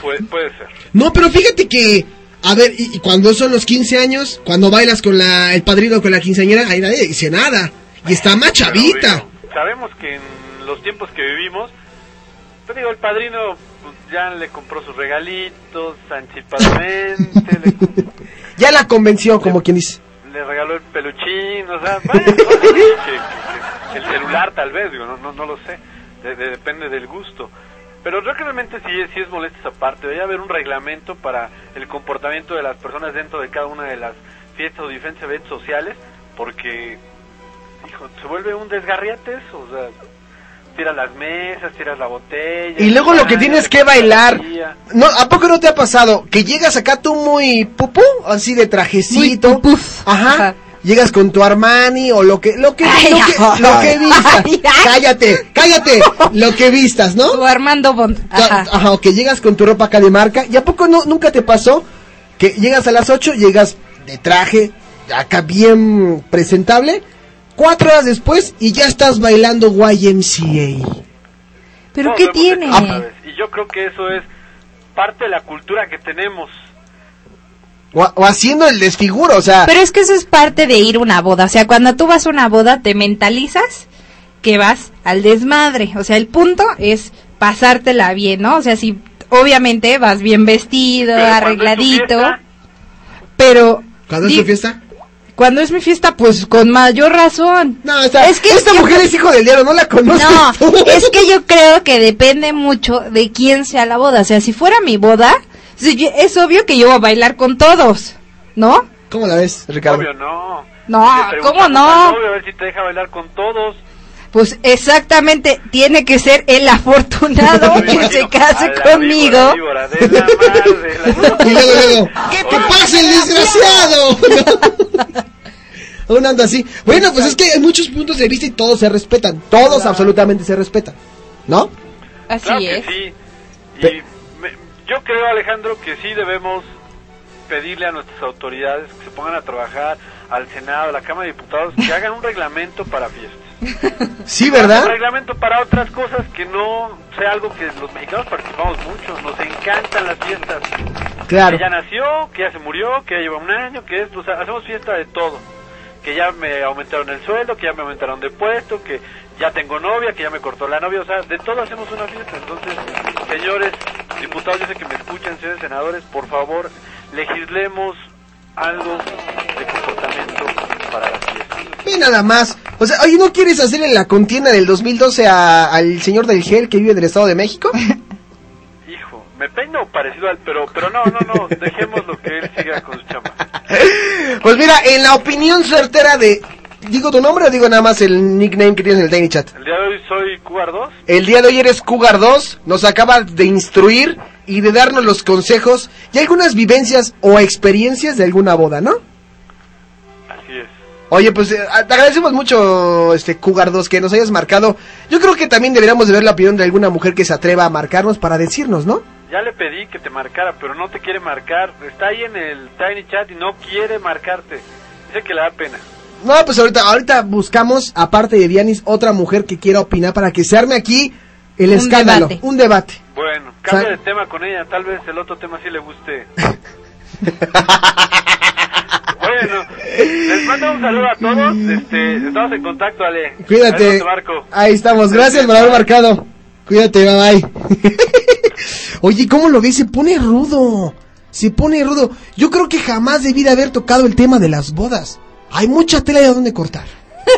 puede, puede ser. no, pero fíjate que, a ver, y, y cuando son los 15 años, cuando bailas con la, el padrino con la quinceañera, ahí nadie dice nada. Y está más chavita. Digo, sabemos que en los tiempos que vivimos, pues digo, el padrino pues, ya le compró sus regalitos anticipadamente, le, <laughs> Ya la convenció, como quien dice. le regaló el peluchín, o sea, que- que- el celular tal vez, digo, no, no, no lo sé, de- de- depende del gusto. Pero creo que realmente sí, es- sí es molesta esa parte, debería haber un reglamento para el comportamiento de las personas dentro de cada una de las fiestas o diferentes eventos sociales, porque, hijo, se vuelve un desgarriates, o sea, tiras las mesas, tiras la botella. Y luego lo que tienes que la bailar. No, ¿A poco no te ha pasado que llegas acá tú muy pupú, así de trajecito? Ajá. Llegas con tu Armani o lo que lo que Ay, lo que, ay, lo que vistas. ay, ay. Cállate, cállate. <laughs> Lo que vistas, ¿no? O Armando Bond. Ajá. Ajá, o que llegas con tu ropa acá de marca. ¿Y a poco no nunca te pasó que llegas a las 8, llegas de traje, acá bien presentable, cuatro horas después y ya estás bailando YMCA? ¿Pero Todos qué tiene? Y yo creo que eso es parte de la cultura que tenemos. O, o haciendo el desfiguro, o sea... Pero es que eso es parte de ir a una boda. O sea, cuando tú vas a una boda, te mentalizas que vas al desmadre. O sea, el punto es pasártela bien, ¿no? O sea, si obviamente vas bien vestido, Pero arregladito. Pero. ¿Cuándo es tu fiesta? Cuando es mi fiesta, pues con mayor razón. No, esta, Es que esta yo- mujer es hijo del diablo, no la conoces. No, tú. es que yo creo que depende mucho de quién sea la boda. O sea, si fuera mi boda, es obvio que yo voy a bailar con todos, ¿no? ¿Cómo la ves, Ricardo? Obvio, no. No, ¿cómo no? novio A ver si te deja bailar con todos. Pues exactamente, tiene que ser el afortunado <laughs> que se case conmigo. <laughs> <laughs> ¿qué te pasa el desgraciado? Una anda así. Bueno, pues es que hay muchos puntos de vista y todos se respetan. Todos absolutamente se respetan. ¿No? Así Claro que es. sí. Y me- yo creo, Alejandro, que sí debemos pedirle a nuestras autoridades que se pongan a trabajar, al Senado, a la Cámara de Diputados, que hagan un reglamento para fiestas. <laughs> Sí, Un ¿verdad? reglamento para otras cosas que no sea algo que los mexicanos participamos mucho. Nos encantan las fiestas. Claro. Que ya nació, que ya se murió, que ya lleva un año, que es, o sea, hacemos fiesta de todo. Que ya me aumentaron el sueldo, que ya me aumentaron de puesto, que ya tengo novia, que ya me cortó la novia, o sea, de todo hacemos una fiesta. Entonces, señores diputados, yo sé que me escuchan, señores senadores, por favor, legislemos algo de comportamiento para fiestas. Ve nada más. O sea, oye, ¿no quieres hacerle la contienda del 2012 a- al señor del gel que vive del Estado de México? <laughs> Hijo, me peino parecido al, pero, pero no, no, no, dejemos lo que él siga con su chamba. Pues mira, en la opinión certera de... ¿Digo tu nombre o digo nada más el nickname que tienes en el Tiny Chat? El día de hoy soy Cubar 2. El día de hoy eres Cougar 2, nos acaba de instruir y de darnos los consejos y algunas vivencias o experiencias de alguna boda, ¿no? Oye, pues eh, te agradecemos mucho, este Cougar 2, que nos hayas marcado. Yo creo que también deberíamos de ver la opinión de alguna mujer que se atreva a marcarnos para decirnos, ¿no? Ya le pedí que te marcara, pero no te quiere marcar. Está ahí en el Tiny Chat y no quiere marcarte. Dice que le da pena. No, pues ahorita, ahorita buscamos, aparte de Dianis, otra mujer que quiera opinar para que se arme aquí el Un escándalo, debate. un debate. Bueno, cambia de tema con ella. Tal vez el otro tema sí le guste. <laughs> bueno, les mando un saludo a todos. Este, estamos en contacto, Ale. Cuídate. Ahí estamos, gracias por haber marcado. Cuídate, bye bye. <laughs> Oye, ¿cómo lo ves? Se pone rudo. Se pone rudo. Yo creo que jamás debí de haber tocado el tema de las bodas. Hay mucha tela de donde cortar.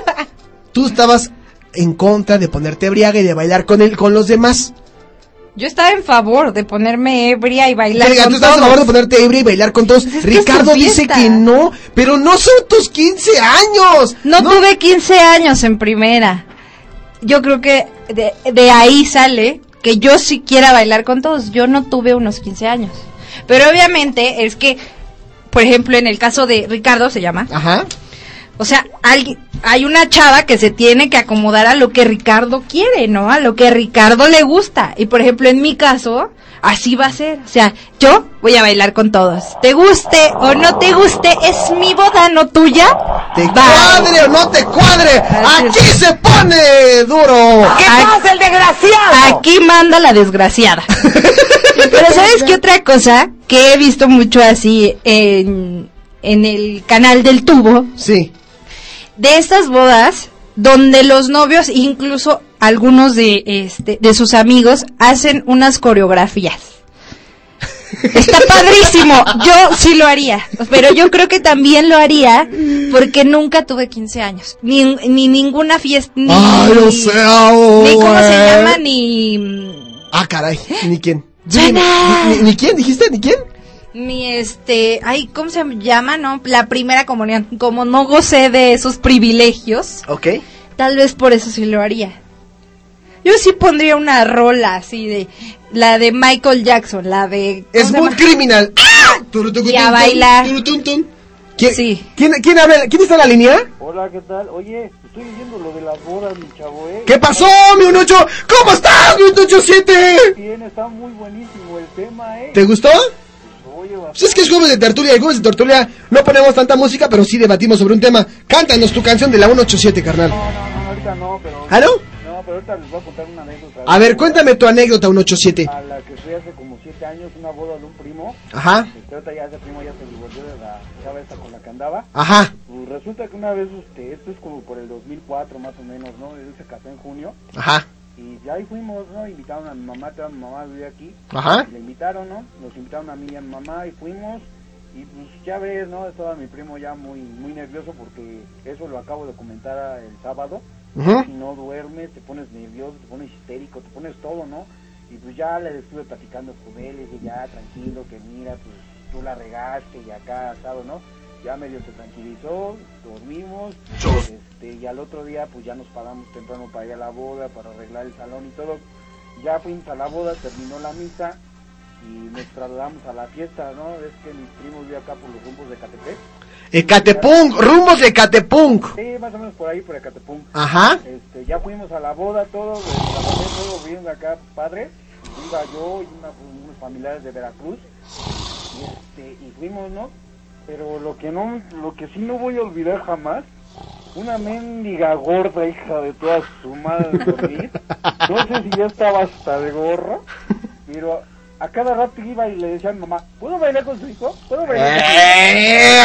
<laughs> Tú estabas en contra de ponerte ebriaga y de bailar con él, con los demás. Yo estaba en favor de ponerme ebria y bailar Verga, con tú estás a todos. favor de ponerte ebria y bailar con todos. que es Ricardo dice que no, pero no son tus 15 años. No, tuve 15 años en primera. Yo creo que de, de ahí sale que yo sí quiera bailar con todos. Yo no tuve unos 15 años. Pero obviamente es que, por ejemplo, en el caso de Ricardo se llama. Ajá. O sea, alguien, hay una chava que se tiene que acomodar a lo que Ricardo quiere, ¿no? A lo que Ricardo le gusta. Y por ejemplo, en mi caso, así va a ser. O sea, yo voy a bailar con todos. Te guste o no te guste, es mi boda, no tuya. Te cuadre o no te cuadre. Aquí se pone duro. ¿Qué pasa, el desgraciado? Aquí manda la desgraciada. <laughs> Pero ¿sabes qué otra cosa? Que he visto mucho así en, en el canal del tubo. Sí. De estas bodas donde los novios, incluso algunos de, este, de sus amigos, hacen unas coreografías. Está padrísimo. Yo sí lo haría. Pero yo creo que también lo haría porque nunca tuve 15 años. Ni, ni ninguna fiesta. Ni, Ay, o sea, ni cómo se güey. llama, ni. Ah, caray. ¿Ni quién? Suena. ¿Ni, ni- ni quién dijiste? ¿Ni quién? Ni este. Ay, ¿cómo se llama, no? La primera comunión. Como no gocé de esos privilegios. Ok. Tal vez por eso sí lo haría. Yo sí pondría una rola así de. La de Michael Jackson, la de. ¿cómo se Smooth llama? Criminal. <laughs> ¡Ah! Y a bailar. ¿Quién, Sí. ¿quién, quién habla? ¿Quién está en la línea? Hola, ¿qué tal? Oye, estoy diciendo lo de las bodas, mi chavo, ¿eh? ¿Qué pasó, mi 18? ¿Cómo estás, mi 187? Bien, está muy buenísimo el tema, ¿eh? ¿Te gustó? Pues es que es jueves de tertulia y jueves de tertulia no ponemos tanta música, pero sí debatimos sobre un tema. Cántanos tu canción de la 187, carnal. No, no, ahorita no, pero... ¿Ah, no? No, pero ahorita les voy a contar una anécdota. A ver, cuéntame tu anécdota, 187. A la que fui hace como siete años, una boda de un primo. Ajá. Este, ahorita ya ese primo ya se divorció de la chava esta con la que andaba. Ajá. Pues resulta que una vez, este, esto es como por el 2004 más o menos, ¿no? Él se casó en junio. Ajá. Y ya ahí fuimos, ¿no? Invitaron a mi mamá, toda mi mamá vivía aquí. Ajá. Le invitaron, ¿no? Nos invitaron a mí y a mi mamá y fuimos. Y pues ya ves, ¿no? Estaba mi primo ya muy muy nervioso porque eso lo acabo de comentar el sábado. Si no duermes, te pones nervioso, te pones histérico, te pones todo, ¿no? Y pues ya le estuve platicando con él, le dije, ya tranquilo, que mira, pues tú la regaste y acá, asado, ¿no? Ya medio se tranquilizó, dormimos, este, y al otro día pues ya nos paramos temprano para ir a la boda, para arreglar el salón y todo. Ya fuimos a la boda, terminó la misa y nos trasladamos a la fiesta, ¿no? Es que mi primo vive acá por los rumbos de Catepec. Ecatepunk, rumbos de Ecatepunk. Sí, más o menos por ahí, por Ecatepunk. Ajá. Este, ya fuimos a la boda, todo, todo bien acá, padre. Iba yo y una- unos familiares de Veracruz. Y, este, y fuimos, ¿no? Pero lo que no, lo que sí no voy a olvidar jamás, una mendiga gorda hija de toda su madre dormir. No sé si ya estaba hasta de gorro, pero a cada rato iba y le decía a mi mamá, ¿puedo bailar con su hijo? ¿Puedo bailar ¡Eh!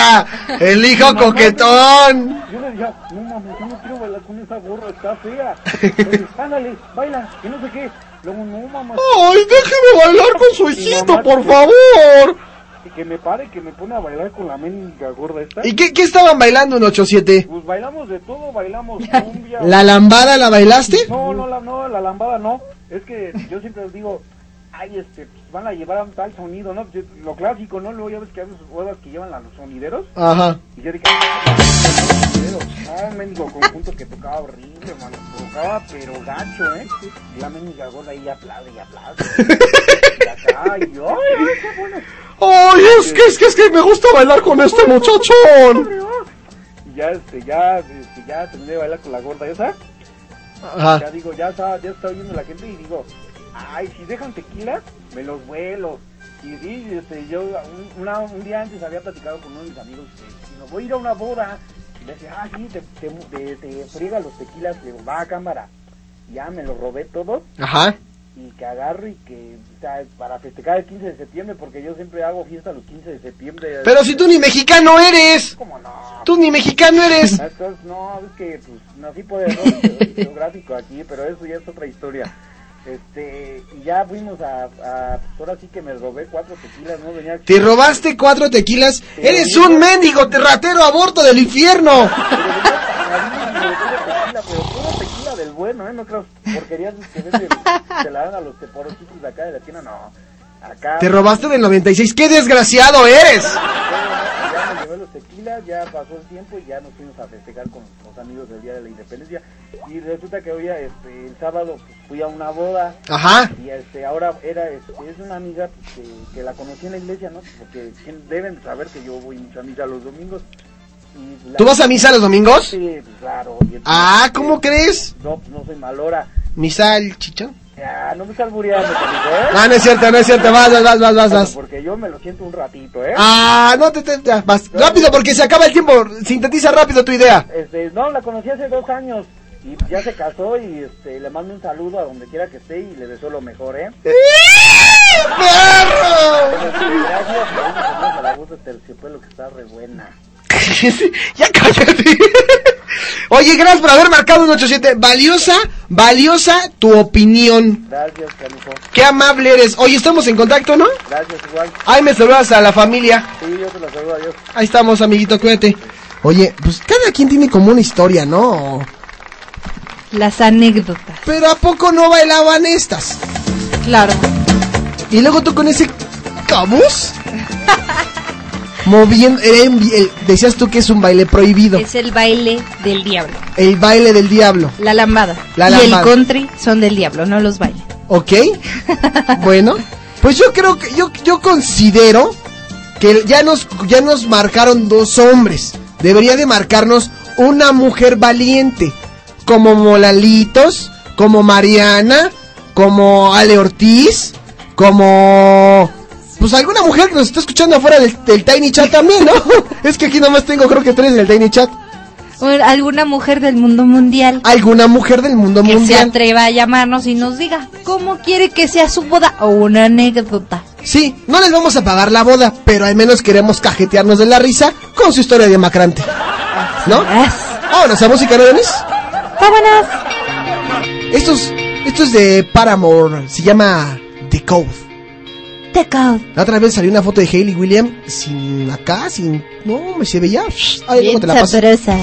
con su hijo? El hijo coquetón. Yo le decía, no mames, yo no quiero bailar con esa gorra, está fea. Entonces, <laughs> Ándale, baila, que no sé qué. Luego, no mamá. ¡Ay, déjeme bailar con su hijito, mamá por favor! Que me pare, que me pone a bailar con la mendiga gorda esta. ¿Y qué, qué estaban bailando en 87? Pues bailamos de todo, bailamos <laughs> cumbia. ¿La lambada la bailaste? No, no, la, no, la lambada no. Es que yo siempre les digo, ay, este, pues, van a llevar a tal sonido, ¿no? Pues, Lo clásico, ¿no? Luego ya ves que hay sus bodas que llevan a los sonideros. Ajá. Y yo dije, ay. No, un mendigo conjunto que tocaba horrible, hermano. Tocaba, pero gacho, ¿eh? Y la mendiga gorda ahí aplaude y aplaude. <laughs> y acá, y yo, ay, ay, qué bueno. ¡Ay, es que, es que, es que me gusta bailar con este muchachón! Y ya, este, ya, este, ya terminé de bailar con la gorda esa. Ajá. Ya digo, ya está, ya está oyendo la gente y digo, ay, si dejan tequila, me los vuelo. Y sí, este, yo un, una- un día antes había platicado con uno de mis amigos, que no, voy a ir a una boda. Y le decía, ah, sí, te, te, te, te friega los tequilas, le va a cámara. Y ya me los robé todos Ajá. Y que agarro y que, o sea, para festejar el 15 de septiembre, porque yo siempre hago fiesta los 15 de septiembre. Pero si tú ni mexicano eres. ¿Cómo no? Tú ni mexicano eres. Entonces, no, es que pues nací por error ge- geográfico aquí, pero eso ya es otra historia. Este, y ya fuimos a, a pues, ahora sí que me robé cuatro tequilas, ¿no? Venía Te robaste cuatro tequilas. Eres un mendigo terratero aborto del infierno. tequila, pero puro del bueno, ¿eh? No creo porquerías que venden, se la dan a los teporochitos de acá de la tienda, no. Acá. Te robaste del 96. ¡Qué desgraciado eres! Ya me llevé los tequilas, ya pasó el tiempo y ya nos fuimos a festejar con los amigos del Día de la Independencia. Y resulta que hoy, este, el sábado, pues, fui a una boda. Ajá. Y este, ahora era, este, es una amiga pues, que, que la conocí en la iglesia, ¿no? Porque ¿quién- deben saber que yo voy mucho a misa los domingos. ¿Tú vas a misa los domingos? Sí, pues, claro. Ah, ¿cómo crees? No, pues, no soy malora. ¿Misa el chichón? Ya, no me estás Paquito, ¿eh? Ah, no es cierto, no es cierto. Vas, vas, vas, vas, vas. Porque yo me lo siento un ratito, ¿eh? Ah, no te, te- ya, vas. Rápido, porque se acaba el tiempo. Sintetiza rápido tu idea. Este, no, la conocí hace dos años y ya se casó y este, le mando un saludo a donde quiera que esté y le deseo lo mejor, ¿eh? Gracias, a la gusta terciopelo que está re buena. <laughs> ya cállate. Oye, gracias por haber marcado un 87. Valiosa, valiosa tu opinión. Gracias, canijo. Qué amable eres. Oye, estamos en contacto, ¿no? Gracias, igual. Ay, me saludas a la familia. Sí, yo te lo saludo, adiós. Ahí estamos, amiguito, cuídate. Oye, pues cada quien tiene como una historia, ¿no? Las anécdotas. Pero ¿a poco no bailaban estas? Claro. Y luego tú con ese cabuz. <laughs> Moviendo, decías tú que es un baile prohibido. Es el baile del diablo. El baile del diablo. La lambada. La y el country son del diablo, no los bailes. ¿Ok? <laughs> bueno, pues yo creo que yo, yo considero que ya nos, ya nos marcaron dos hombres. Debería de marcarnos una mujer valiente. Como Molalitos, como Mariana, como Ale Ortiz, como... Pues alguna mujer que nos está escuchando afuera del, del Tiny Chat también, ¿no? <laughs> es que aquí nomás tengo creo que tres en el Tiny Chat. Alguna mujer del mundo mundial Alguna mujer del mundo que se mundial. atreva a llamarnos y nos diga cómo quiere que sea su boda o una anécdota. Sí, no les vamos a pagar la boda, pero al menos queremos cajetearnos de la risa con su historia demacrante. ¿No? Vámonos a música, ¿no, Denis? ¡Vámonos! Esto es, esto es de Paramore, se llama The Code. La otra vez salió una foto de Hayley Williams sin acá, sin... No, me se veía... Ay, luego te la paso. sabrosa.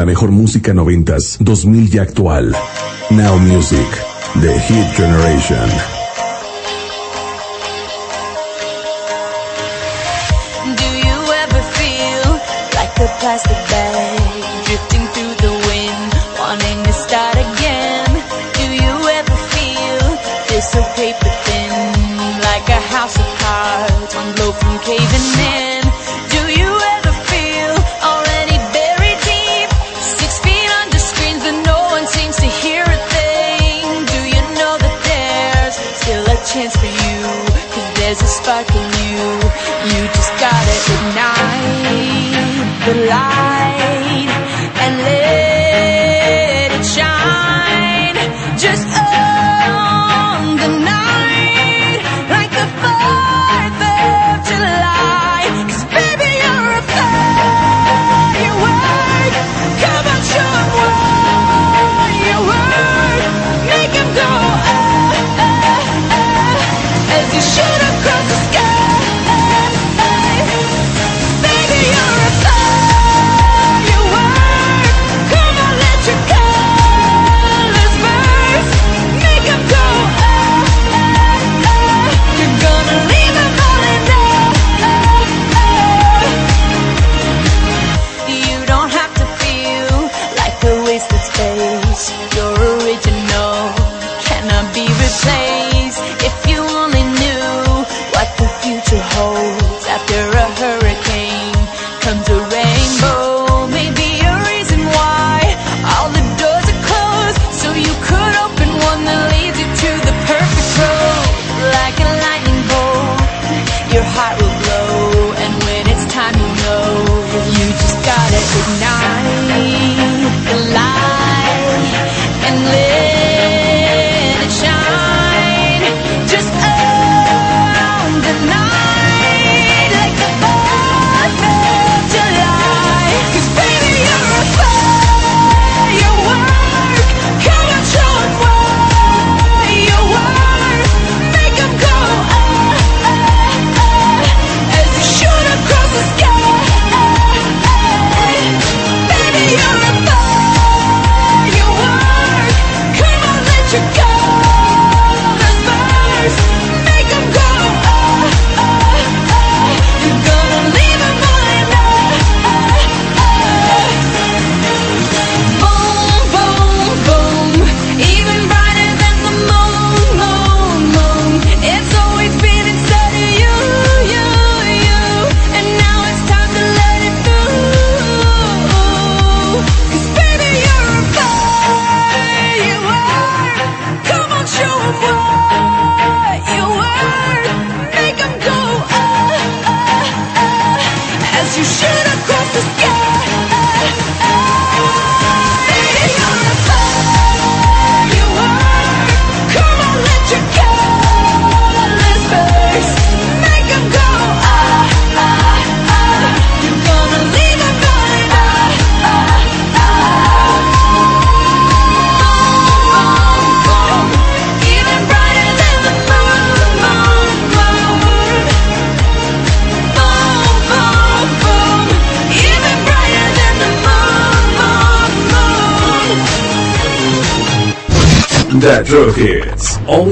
la mejor música noventas, 2000 y actual. Now Music, The Hit Generation.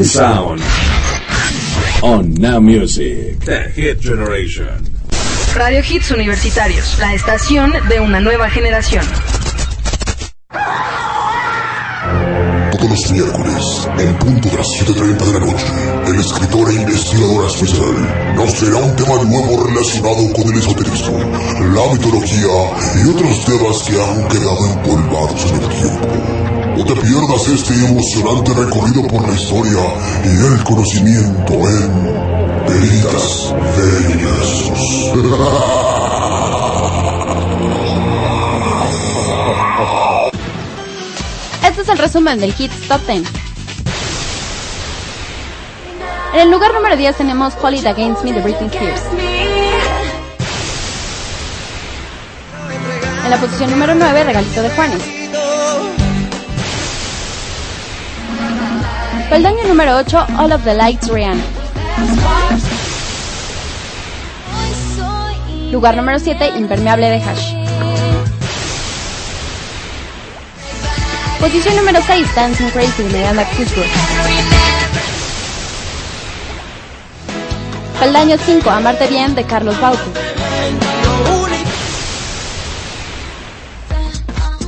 Sound. On Now Music. The Hit Generation. Radio Hits Universitarios, la estación de una nueva generación. Todos los miércoles, en punto de las 7.30 de la noche, el escritor e investigador especial nos será un tema nuevo relacionado con el esoterismo, la mitología y otros temas que han quedado empolvados en el tiempo. No te pierdas este emocionante recorrido por la historia y el conocimiento en Veritas Versos. Este es el resumen del Hits Top 10. En el lugar número 10 tenemos Hold It Against Me de Britney Spears. En la posición número 9, Regalito de Juanes. Peldaño número 8, All of the Lights, Rihanna. Lugar número 7, Impermeable de Hash. Posición número 6, Dancing Crazy de Miranda Cosgrove. Peldaño 5, Amarte Bien de Carlos Bauti.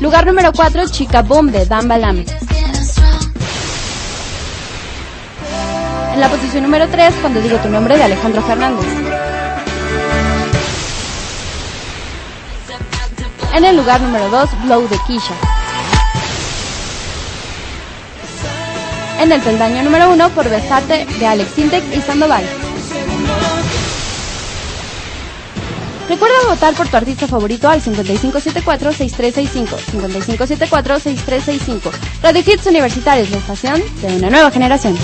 Lugar número 4, Chica Boom de Dan Balam. En la posición número 3, Cuando digo tu nombre de Alejandro Fernández. En el lugar número 2, Blow de Kisha. En el peldaño número 1, Por Besarte de Alex Sintek y Sandoval. Recuerda votar por tu artista favorito al 5574-6365. 5574-6365. Radio Hits Universitarios, la estación de una nueva generación.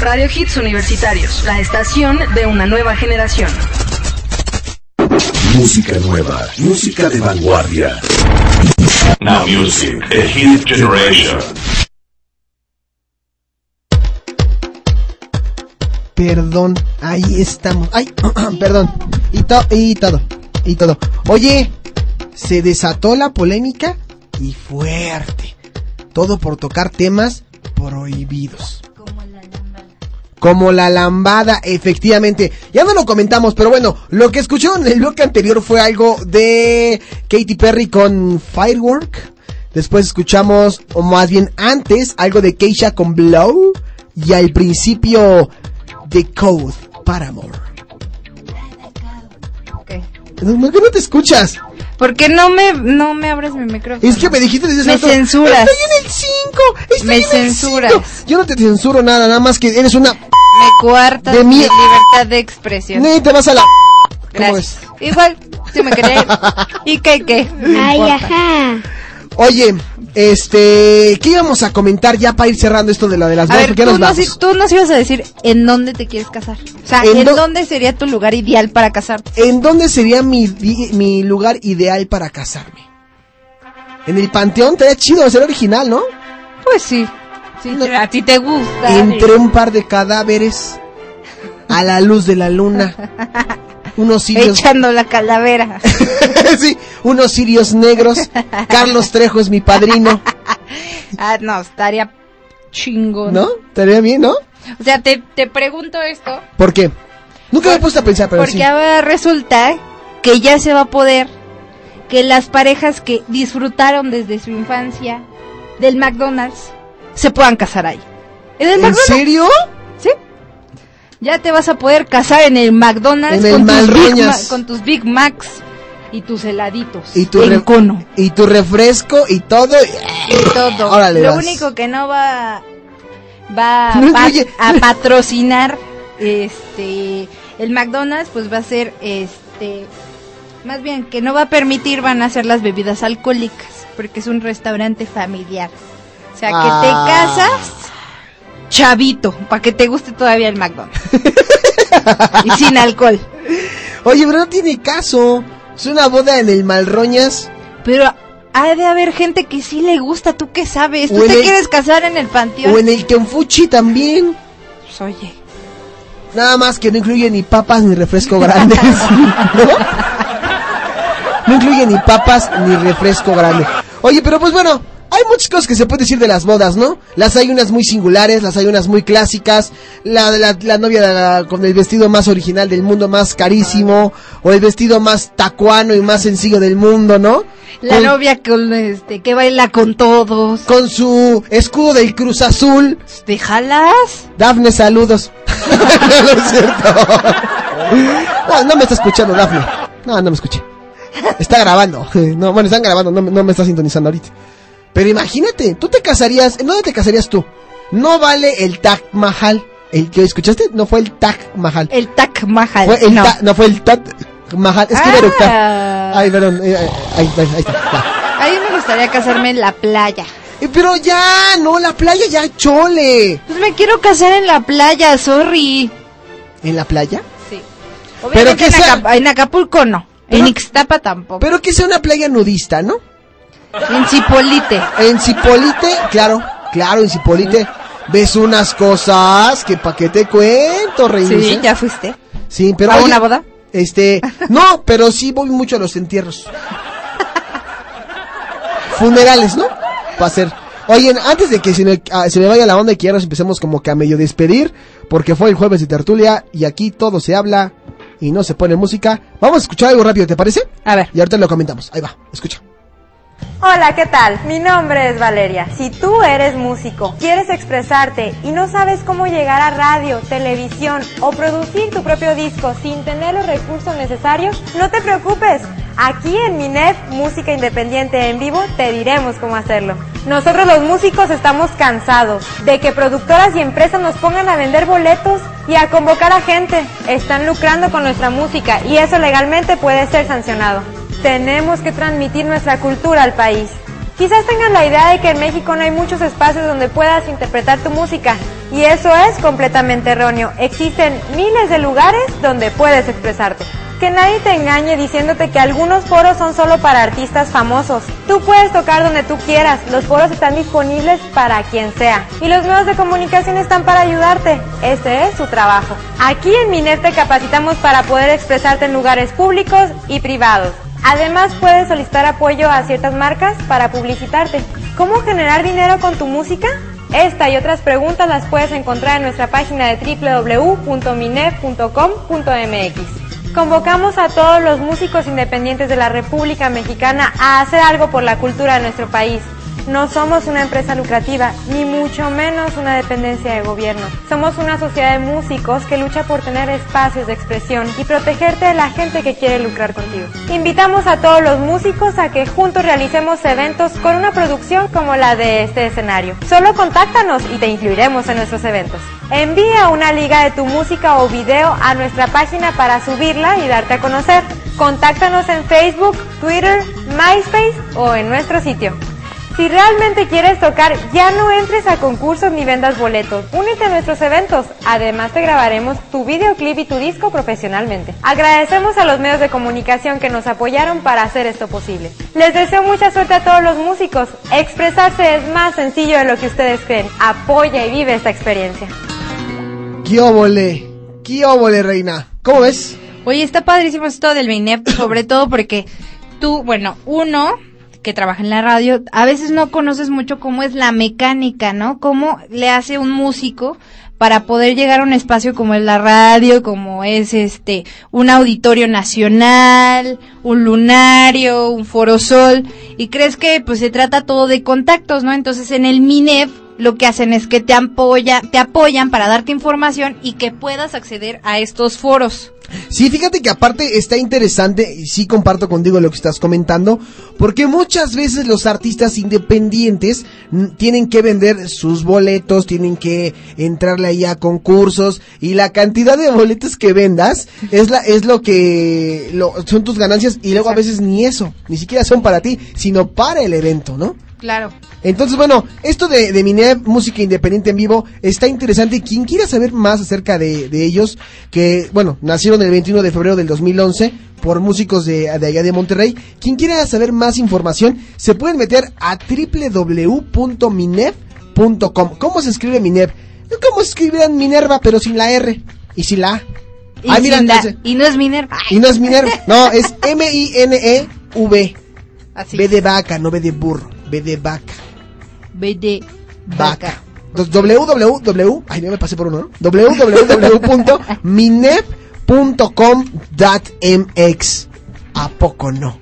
Radio Hits Universitarios, la estación de una nueva generación. Música nueva, música de vanguardia. Now Music, The Hit Generation. Perdón, ahí estamos. Ay, <clears throat> perdón. Y, to- y todo, y todo. Oye, se desató la polémica y fuerte. Todo por tocar temas prohibidos. Como la lambada, efectivamente. Ya no lo comentamos, pero bueno, lo que escucharon en el bloque anterior fue algo de Katy Perry con Firework. Después escuchamos, o más bien antes, algo de Keisha con Blow. Y al principio, The Code, Paramore. ¿Por qué no te escuchas? ¿Por qué no me, no me abres mi micrófono? Es que me dijiste desde Me rato, censuras. Estoy en el 5. Estoy Me en el censuras. cinco". Yo no te censuro nada, nada más que eres una. Me coartas De mi libertad de expresión. Ni te vas a la. ¿Cómo Gracias. Igual, si me querés. <laughs> ¿Y qué, qué? No Ay, importa. ajá. Oye, este. ¿Qué íbamos a comentar ya para ir cerrando esto de la de las A bodas? ver, tú nos nos, tú nos ibas a decir en dónde te quieres casar. O sea, ¿En ¿en, dó- dónde sería tu lugar ideal para casarte? ¿En dónde sería mi, mi lugar ideal para casarme? En el panteón, estaría chido, ser original, ¿no? Pues sí. Sí, a ti te gusta. Entre un par de cadáveres, a la luz de la luna, <laughs> unos sirios, Echando la calavera. <laughs> sí, unos sirios negros. Carlos Trejo es mi padrino, <laughs> ah, no, estaría chingón. ¿no? Estaría bien, ¿no? O sea, te, te pregunto esto ¿Por qué? Nunca me he puesto a pensar, pero porque sí. ahora resulta que ya se va a poder que las parejas que disfrutaron desde su infancia del McDonald's se puedan casar ahí. ¿En el ¿En McDonald's? serio? Sí. Ya te vas a poder casar en el McDonald's En el con, tus Big. Ma- con tus Big Macs y tus heladitos. Y tu, en cono. y tu refresco y todo. Y todo. Órale, Lo vas. único que no va va <laughs> No a, pa- incluye- a patrocinar este el McDonald's pues va a ser este más bien que no va a permitir van a ser las bebidas alcohólicas, porque es un restaurante familiar. O sea, que Ah. te casas chavito, para que te guste todavía el McDonald's. <laughs> y sin alcohol. Oye, pero no tiene caso. Es una boda en el Malroñas. Pero ha de haber gente que sí le gusta, ¿tú qué sabes? ¿Tú te el- quieres casar en el panteón? O en el Kenfuchi también. Pues, oye. Nada más que no incluye ni papas ni refresco <laughs> grandes. <laughs> ¿No? No incluye ni papas ni refresco grande. Oye, pero pues bueno, hay muchas cosas que se puede decir de las bodas, ¿no? Las hay unas muy singulares, las hay unas muy clásicas. La, la, la novia la- con el vestido más original del mundo, más carísimo. O el vestido más tacuano y más sencillo del mundo, ¿no? La Con- novia con este que baila con todos. Con su escudo del Cruz Azul. ¿Te jalas? Dafne, saludos. <laughs> no es cierto. No, no me está escuchando, Dafne. No, no me escuché. Está grabando. No, bueno, están grabando, no, no me está sintonizando ahorita. Pero imagínate, tú te casarías, ¿en dónde te casarías tú? No vale el Taj Mahal. ¿El que escuchaste? No fue el Taj Mahal. El Taj Mahal. Fue el no. Ta- no fue el Taj Mahal. Es que. Ah. Ay, perdón. eh, eh, ahí, ahí, ahí está. A mí me gustaría casarme en la playa. Eh, Pero ya, no, la playa ya chole. Pues me quiero casar en la playa, sorry. ¿En la playa? Sí. Pero que en, sea- Acap- en Acapulco no. en Ixtapa tampoco. Pero que sea una playa nudista, ¿no? En Cipolite. En Cipolite, claro, claro, en Cipolite ves unas cosas que pa' qué te cuento, reina. Sí, ya fuiste. Sí, pero ¿A oye, una boda? Este, <laughs> no, pero sí voy mucho a los entierros. Funerales, ¿no? Va a ser. Oye, antes de que se me, ah, se me vaya la onda y que ya nos empecemos como que a medio despedir, porque fue el jueves de tertulia y aquí todo se habla y no se pone música. Vamos a escuchar algo rápido, ¿te parece? A ver. Y ahorita lo comentamos. Ahí va, escucha. Hola, ¿qué tal? Mi nombre es Valeria. Si tú eres músico, quieres expresarte y no sabes cómo llegar a radio, televisión o producir tu propio disco sin tener los recursos necesarios, no te preocupes. Aquí en Minef, Música Independiente en Vivo, te diremos cómo hacerlo. Nosotros los músicos estamos cansados de que productoras y empresas nos pongan a vender boletos y a convocar a gente. Están lucrando con nuestra música y eso legalmente puede ser sancionado. Tenemos que transmitir nuestra cultura al país. Quizás tengan la idea de que en México no hay muchos espacios donde puedas interpretar tu música y eso es completamente erróneo. Existen miles de lugares donde puedes expresarte. Que nadie te engañe diciéndote que algunos foros son solo para artistas famosos. Tú puedes tocar donde tú quieras, los foros están disponibles para quien sea. Y los medios de comunicación están para ayudarte. Ese es su trabajo. Aquí en Minet te capacitamos para poder expresarte en lugares públicos y privados. Además puedes solicitar apoyo a ciertas marcas para publicitarte. ¿Cómo generar dinero con tu música? Esta y otras preguntas las puedes encontrar en nuestra página de www.minef.com.mx. Convocamos a todos los músicos independientes de la República Mexicana a hacer algo por la cultura de nuestro país. No somos una empresa lucrativa, ni mucho menos una dependencia de gobierno. Somos una sociedad de músicos que lucha por tener espacios de expresión y protegerte de la gente que quiere lucrar contigo. Invitamos a todos los músicos a que juntos realicemos eventos con una producción como la de este escenario. Solo contáctanos y te incluiremos en nuestros eventos. Envía una liga de tu música o video a nuestra página para subirla y darte a conocer. Contáctanos en Facebook, Twitter, MySpace o en nuestro sitio. Si realmente quieres tocar, ya no entres a concursos ni vendas boletos. Únete a nuestros eventos. Además te grabaremos tu videoclip y tu disco profesionalmente. Agradecemos a los medios de comunicación que nos apoyaron para hacer esto posible. Les deseo mucha suerte a todos los músicos. Expresarse es más sencillo de lo que ustedes creen. Apoya y vive esta experiencia. ¡Qué óvole, reina! ¿Cómo ves? Oye, está padrísimo esto del BINEP, sobre todo porque tú, bueno, uno que trabaja en la radio, a veces no conoces mucho cómo es la mecánica, ¿no? Cómo le hace un músico para poder llegar a un espacio como es la radio, como es este un auditorio nacional, un lunario, un forosol, y crees que pues se trata todo de contactos, ¿no? Entonces en el MINEF lo que hacen es que te apoya, te apoyan para darte información y que puedas acceder a estos foros. Sí, fíjate que aparte está interesante, y sí comparto contigo lo que estás comentando, porque muchas veces los artistas independientes tienen que vender sus boletos, tienen que entrarle ahí a concursos, y la cantidad de boletos que vendas es la, es lo que, lo- son tus ganancias, y luego a veces ni eso, ni siquiera son para ti, sino para el evento, ¿no? Claro. Entonces, bueno, esto de, de música independiente en vivo, está interesante. Quien quiera saber más acerca de, de ellos, que, bueno, nacieron el 21 de febrero del 2011 por músicos de, de allá de Monterrey. Quien quiera saber más información, se pueden meter a www.minev.com. ¿Cómo se escribe Minev? ¿Cómo se escribe Minerva, pero sin la R y sin la A? Y, Ay, mira, la- y no es Minerva. y no es Minerva, <laughs> no, es M-I-N-E-V. Así. B de vaca, no B de burro, B de vaca. B de vaca. Www, ay, no me pasé por uno, ¿no? www.minev.com.mx. ¿A poco no?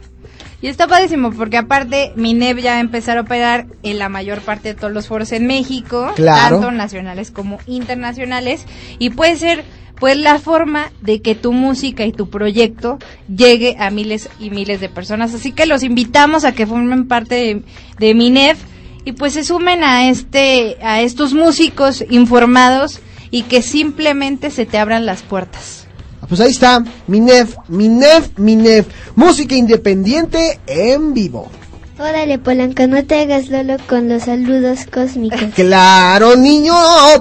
Y está padrísimo porque aparte Minev ya va a empezar a operar en la mayor parte de todos los foros en México, Claro. tanto nacionales como internacionales, y puede ser pues la forma de que tu música y tu proyecto llegue a miles y miles de personas. Así que los invitamos a que formen parte de, Minev y pues se sumen a este a estos músicos informados y que simplemente se te abran las puertas. Ah, Pues ahí está, Minev, Minev, Minev. Música independiente en vivo. Órale, Polanco, no te hagas lolo con los saludos cósmicos. <laughs> Claro, niño,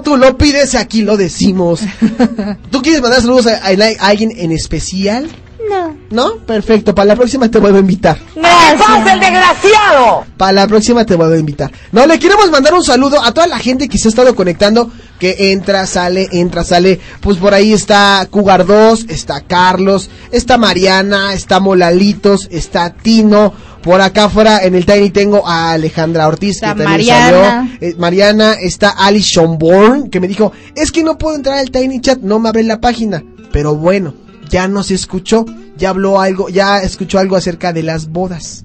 tú lo pides, aquí lo decimos. <laughs> ¿Tú quieres mandar saludos a, a- a alguien en especial? No. ¿No? Perfecto, para la próxima te vuelvo a invitar. ¡Pasa el desgraciado! Para la próxima te vuelvo a invitar. No, le queremos mandar un saludo a toda la gente que se ha estado conectando, que entra, sale, entra, sale. Pues por ahí está Cugar 2, está Carlos, está Mariana, está Molalitos, está Tino. Por acá afuera en el Tiny tengo a Alejandra Ortiz, Está que también Mariana. salió. Eh, Mariana, está Alison Bourne, que me dijo, es que no puedo entrar al Tiny Chat, no me abre la página. Pero bueno, ya nos escuchó, ya habló algo, ya escuchó algo acerca de las bodas.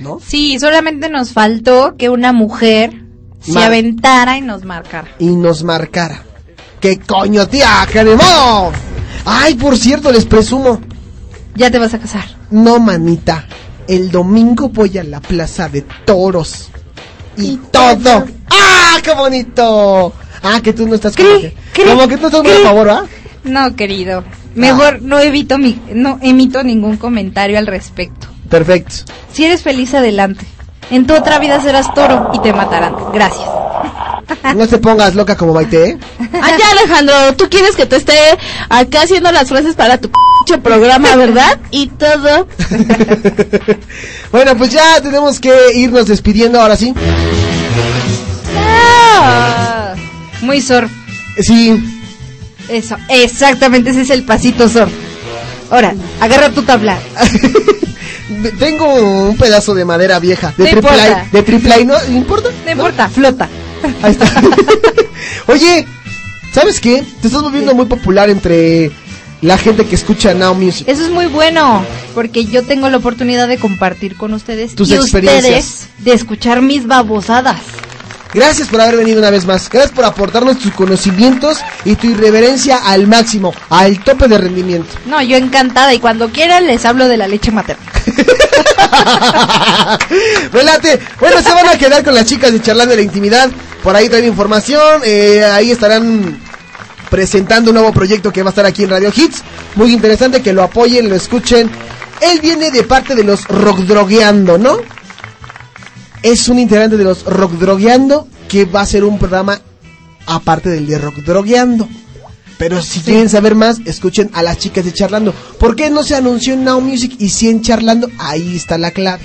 ¿No? Sí, solamente nos faltó que una mujer se aventara y nos marcara. y nos marcara. ¿Qué coño, tía? ¡Que ni modo! Ay, por cierto, les presumo. Ya te vas a casar. No, manita. El domingo voy a la plaza de toros. Y, todo. ¡Ah, qué bonito! Ah, que tú no estás como que, como que tú estás muy a favor, ¿ah? No, querido. Mejor no evito mi, no emito ningún comentario al respecto. Perfecto. Si eres feliz, adelante. En tu otra vida serás toro y te matarán. Gracias. No te pongas loca como Maite, ¿eh? Ah, ya, Alejandro, tú quieres que te esté acá haciendo las frases para tu programa, ¿verdad? Y todo. <laughs> Bueno, pues ya tenemos que irnos despidiendo ahora sí. Ah, muy surf. Sí. Eso, exactamente ese es el pasito surf. Ahora, agarra tu tabla. <laughs> Tengo un pedazo de madera vieja. De No triple importa. A, de triple A, ¿no? ¿No importa? No importa, flota. Ahí está. <laughs> Oye, ¿sabes qué? Te estás volviendo muy popular entre la gente que escucha Now Music. Eso es muy bueno, porque yo tengo la oportunidad de compartir con ustedes Tus y experiencias. ustedes de escuchar mis babosadas. Gracias por haber venido una vez más. Gracias por aportarnos tus conocimientos y tu irreverencia al máximo, al tope de rendimiento. No, yo encantada y cuando quieran les hablo de la leche materna. <laughs> Relate. Bueno, se van a quedar con las chicas de Charlando de la Intimidad. Por ahí traen información. eh, ahí estarán presentando un nuevo proyecto que va a estar aquí en Radio Hits. Muy interesante que lo apoyen, lo escuchen. Él viene de parte de los Rock Drogueando, ¿no? Es un integrante de los Rock Drogueando que va a ser un programa aparte del de Rock Drogueando. Pero si quieren saber más, escuchen a las chicas de Charlando. ¿Por qué no se anunció en Now Music y sí en Charlando? Ahí está la clave.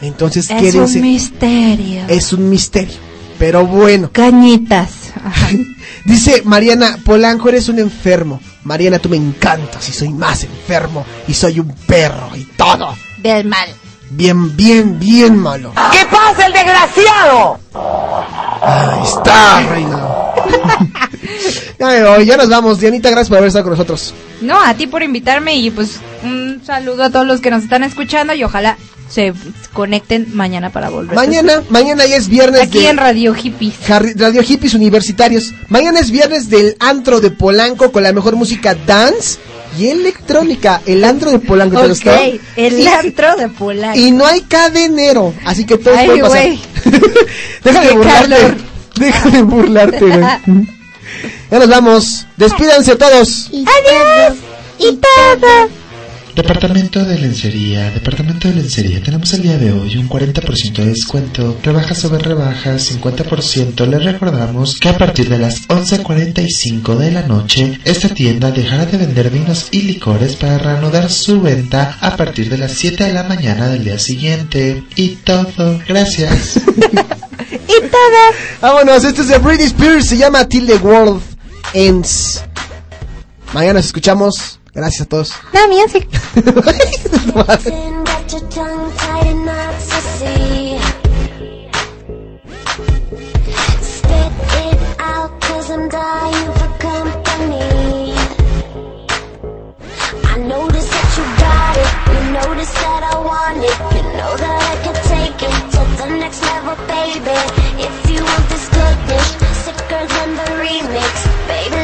Entonces, Es quédense. un misterio. Es un misterio. Pero bueno. Cañitas. <laughs> Dice Mariana Polanco, eres un enfermo. Mariana, tú me encantas y soy más enfermo. Y soy un perro y todo. Del mal. Bien, bien, bien malo. ¿Qué pasa, el desgraciado? Ahí está, reina. <laughs> ya me voy, ya nos vamos. Dianita, gracias por haber estado con nosotros. No, a ti por invitarme y pues un saludo a todos los que nos están escuchando y ojalá se conecten mañana para volver. Mañana, mañana ya es viernes Aquí de en Radio Hippies. Radio Hippies Universitarios. Mañana es viernes del antro de Polanco con la mejor música dance. Y electrónica. El antro de Polanco. ¿te gustó? El Y- antro de Polanco. Y no hay cadenero, así que todos Ay, pueden pasar. güey. <laughs> Déjame Qué burlarte. calor. <laughs> Déjame burlarte, güey. <laughs> Ya nos vamos. Despídanse todos. Adiós. Y todo. Departamento de lencería, departamento de lencería. Tenemos el día de hoy un 40% de descuento, rebajas sobre rebajas, 50%. Les recordamos que a partir de las 11.45 de la noche, esta tienda dejará de vender vinos y licores para reanudar su venta a partir de las 7 de la mañana del día siguiente. Y todo. Gracias. <laughs> Y todo. Vámonos, este es de Britney Spears, se llama Till the World Ends. Mañana nos escuchamos. Gracias a todos. No, mía sí. that I want it You know that I can take it to the next level, baby If you want this goodness, sicker than the remix, baby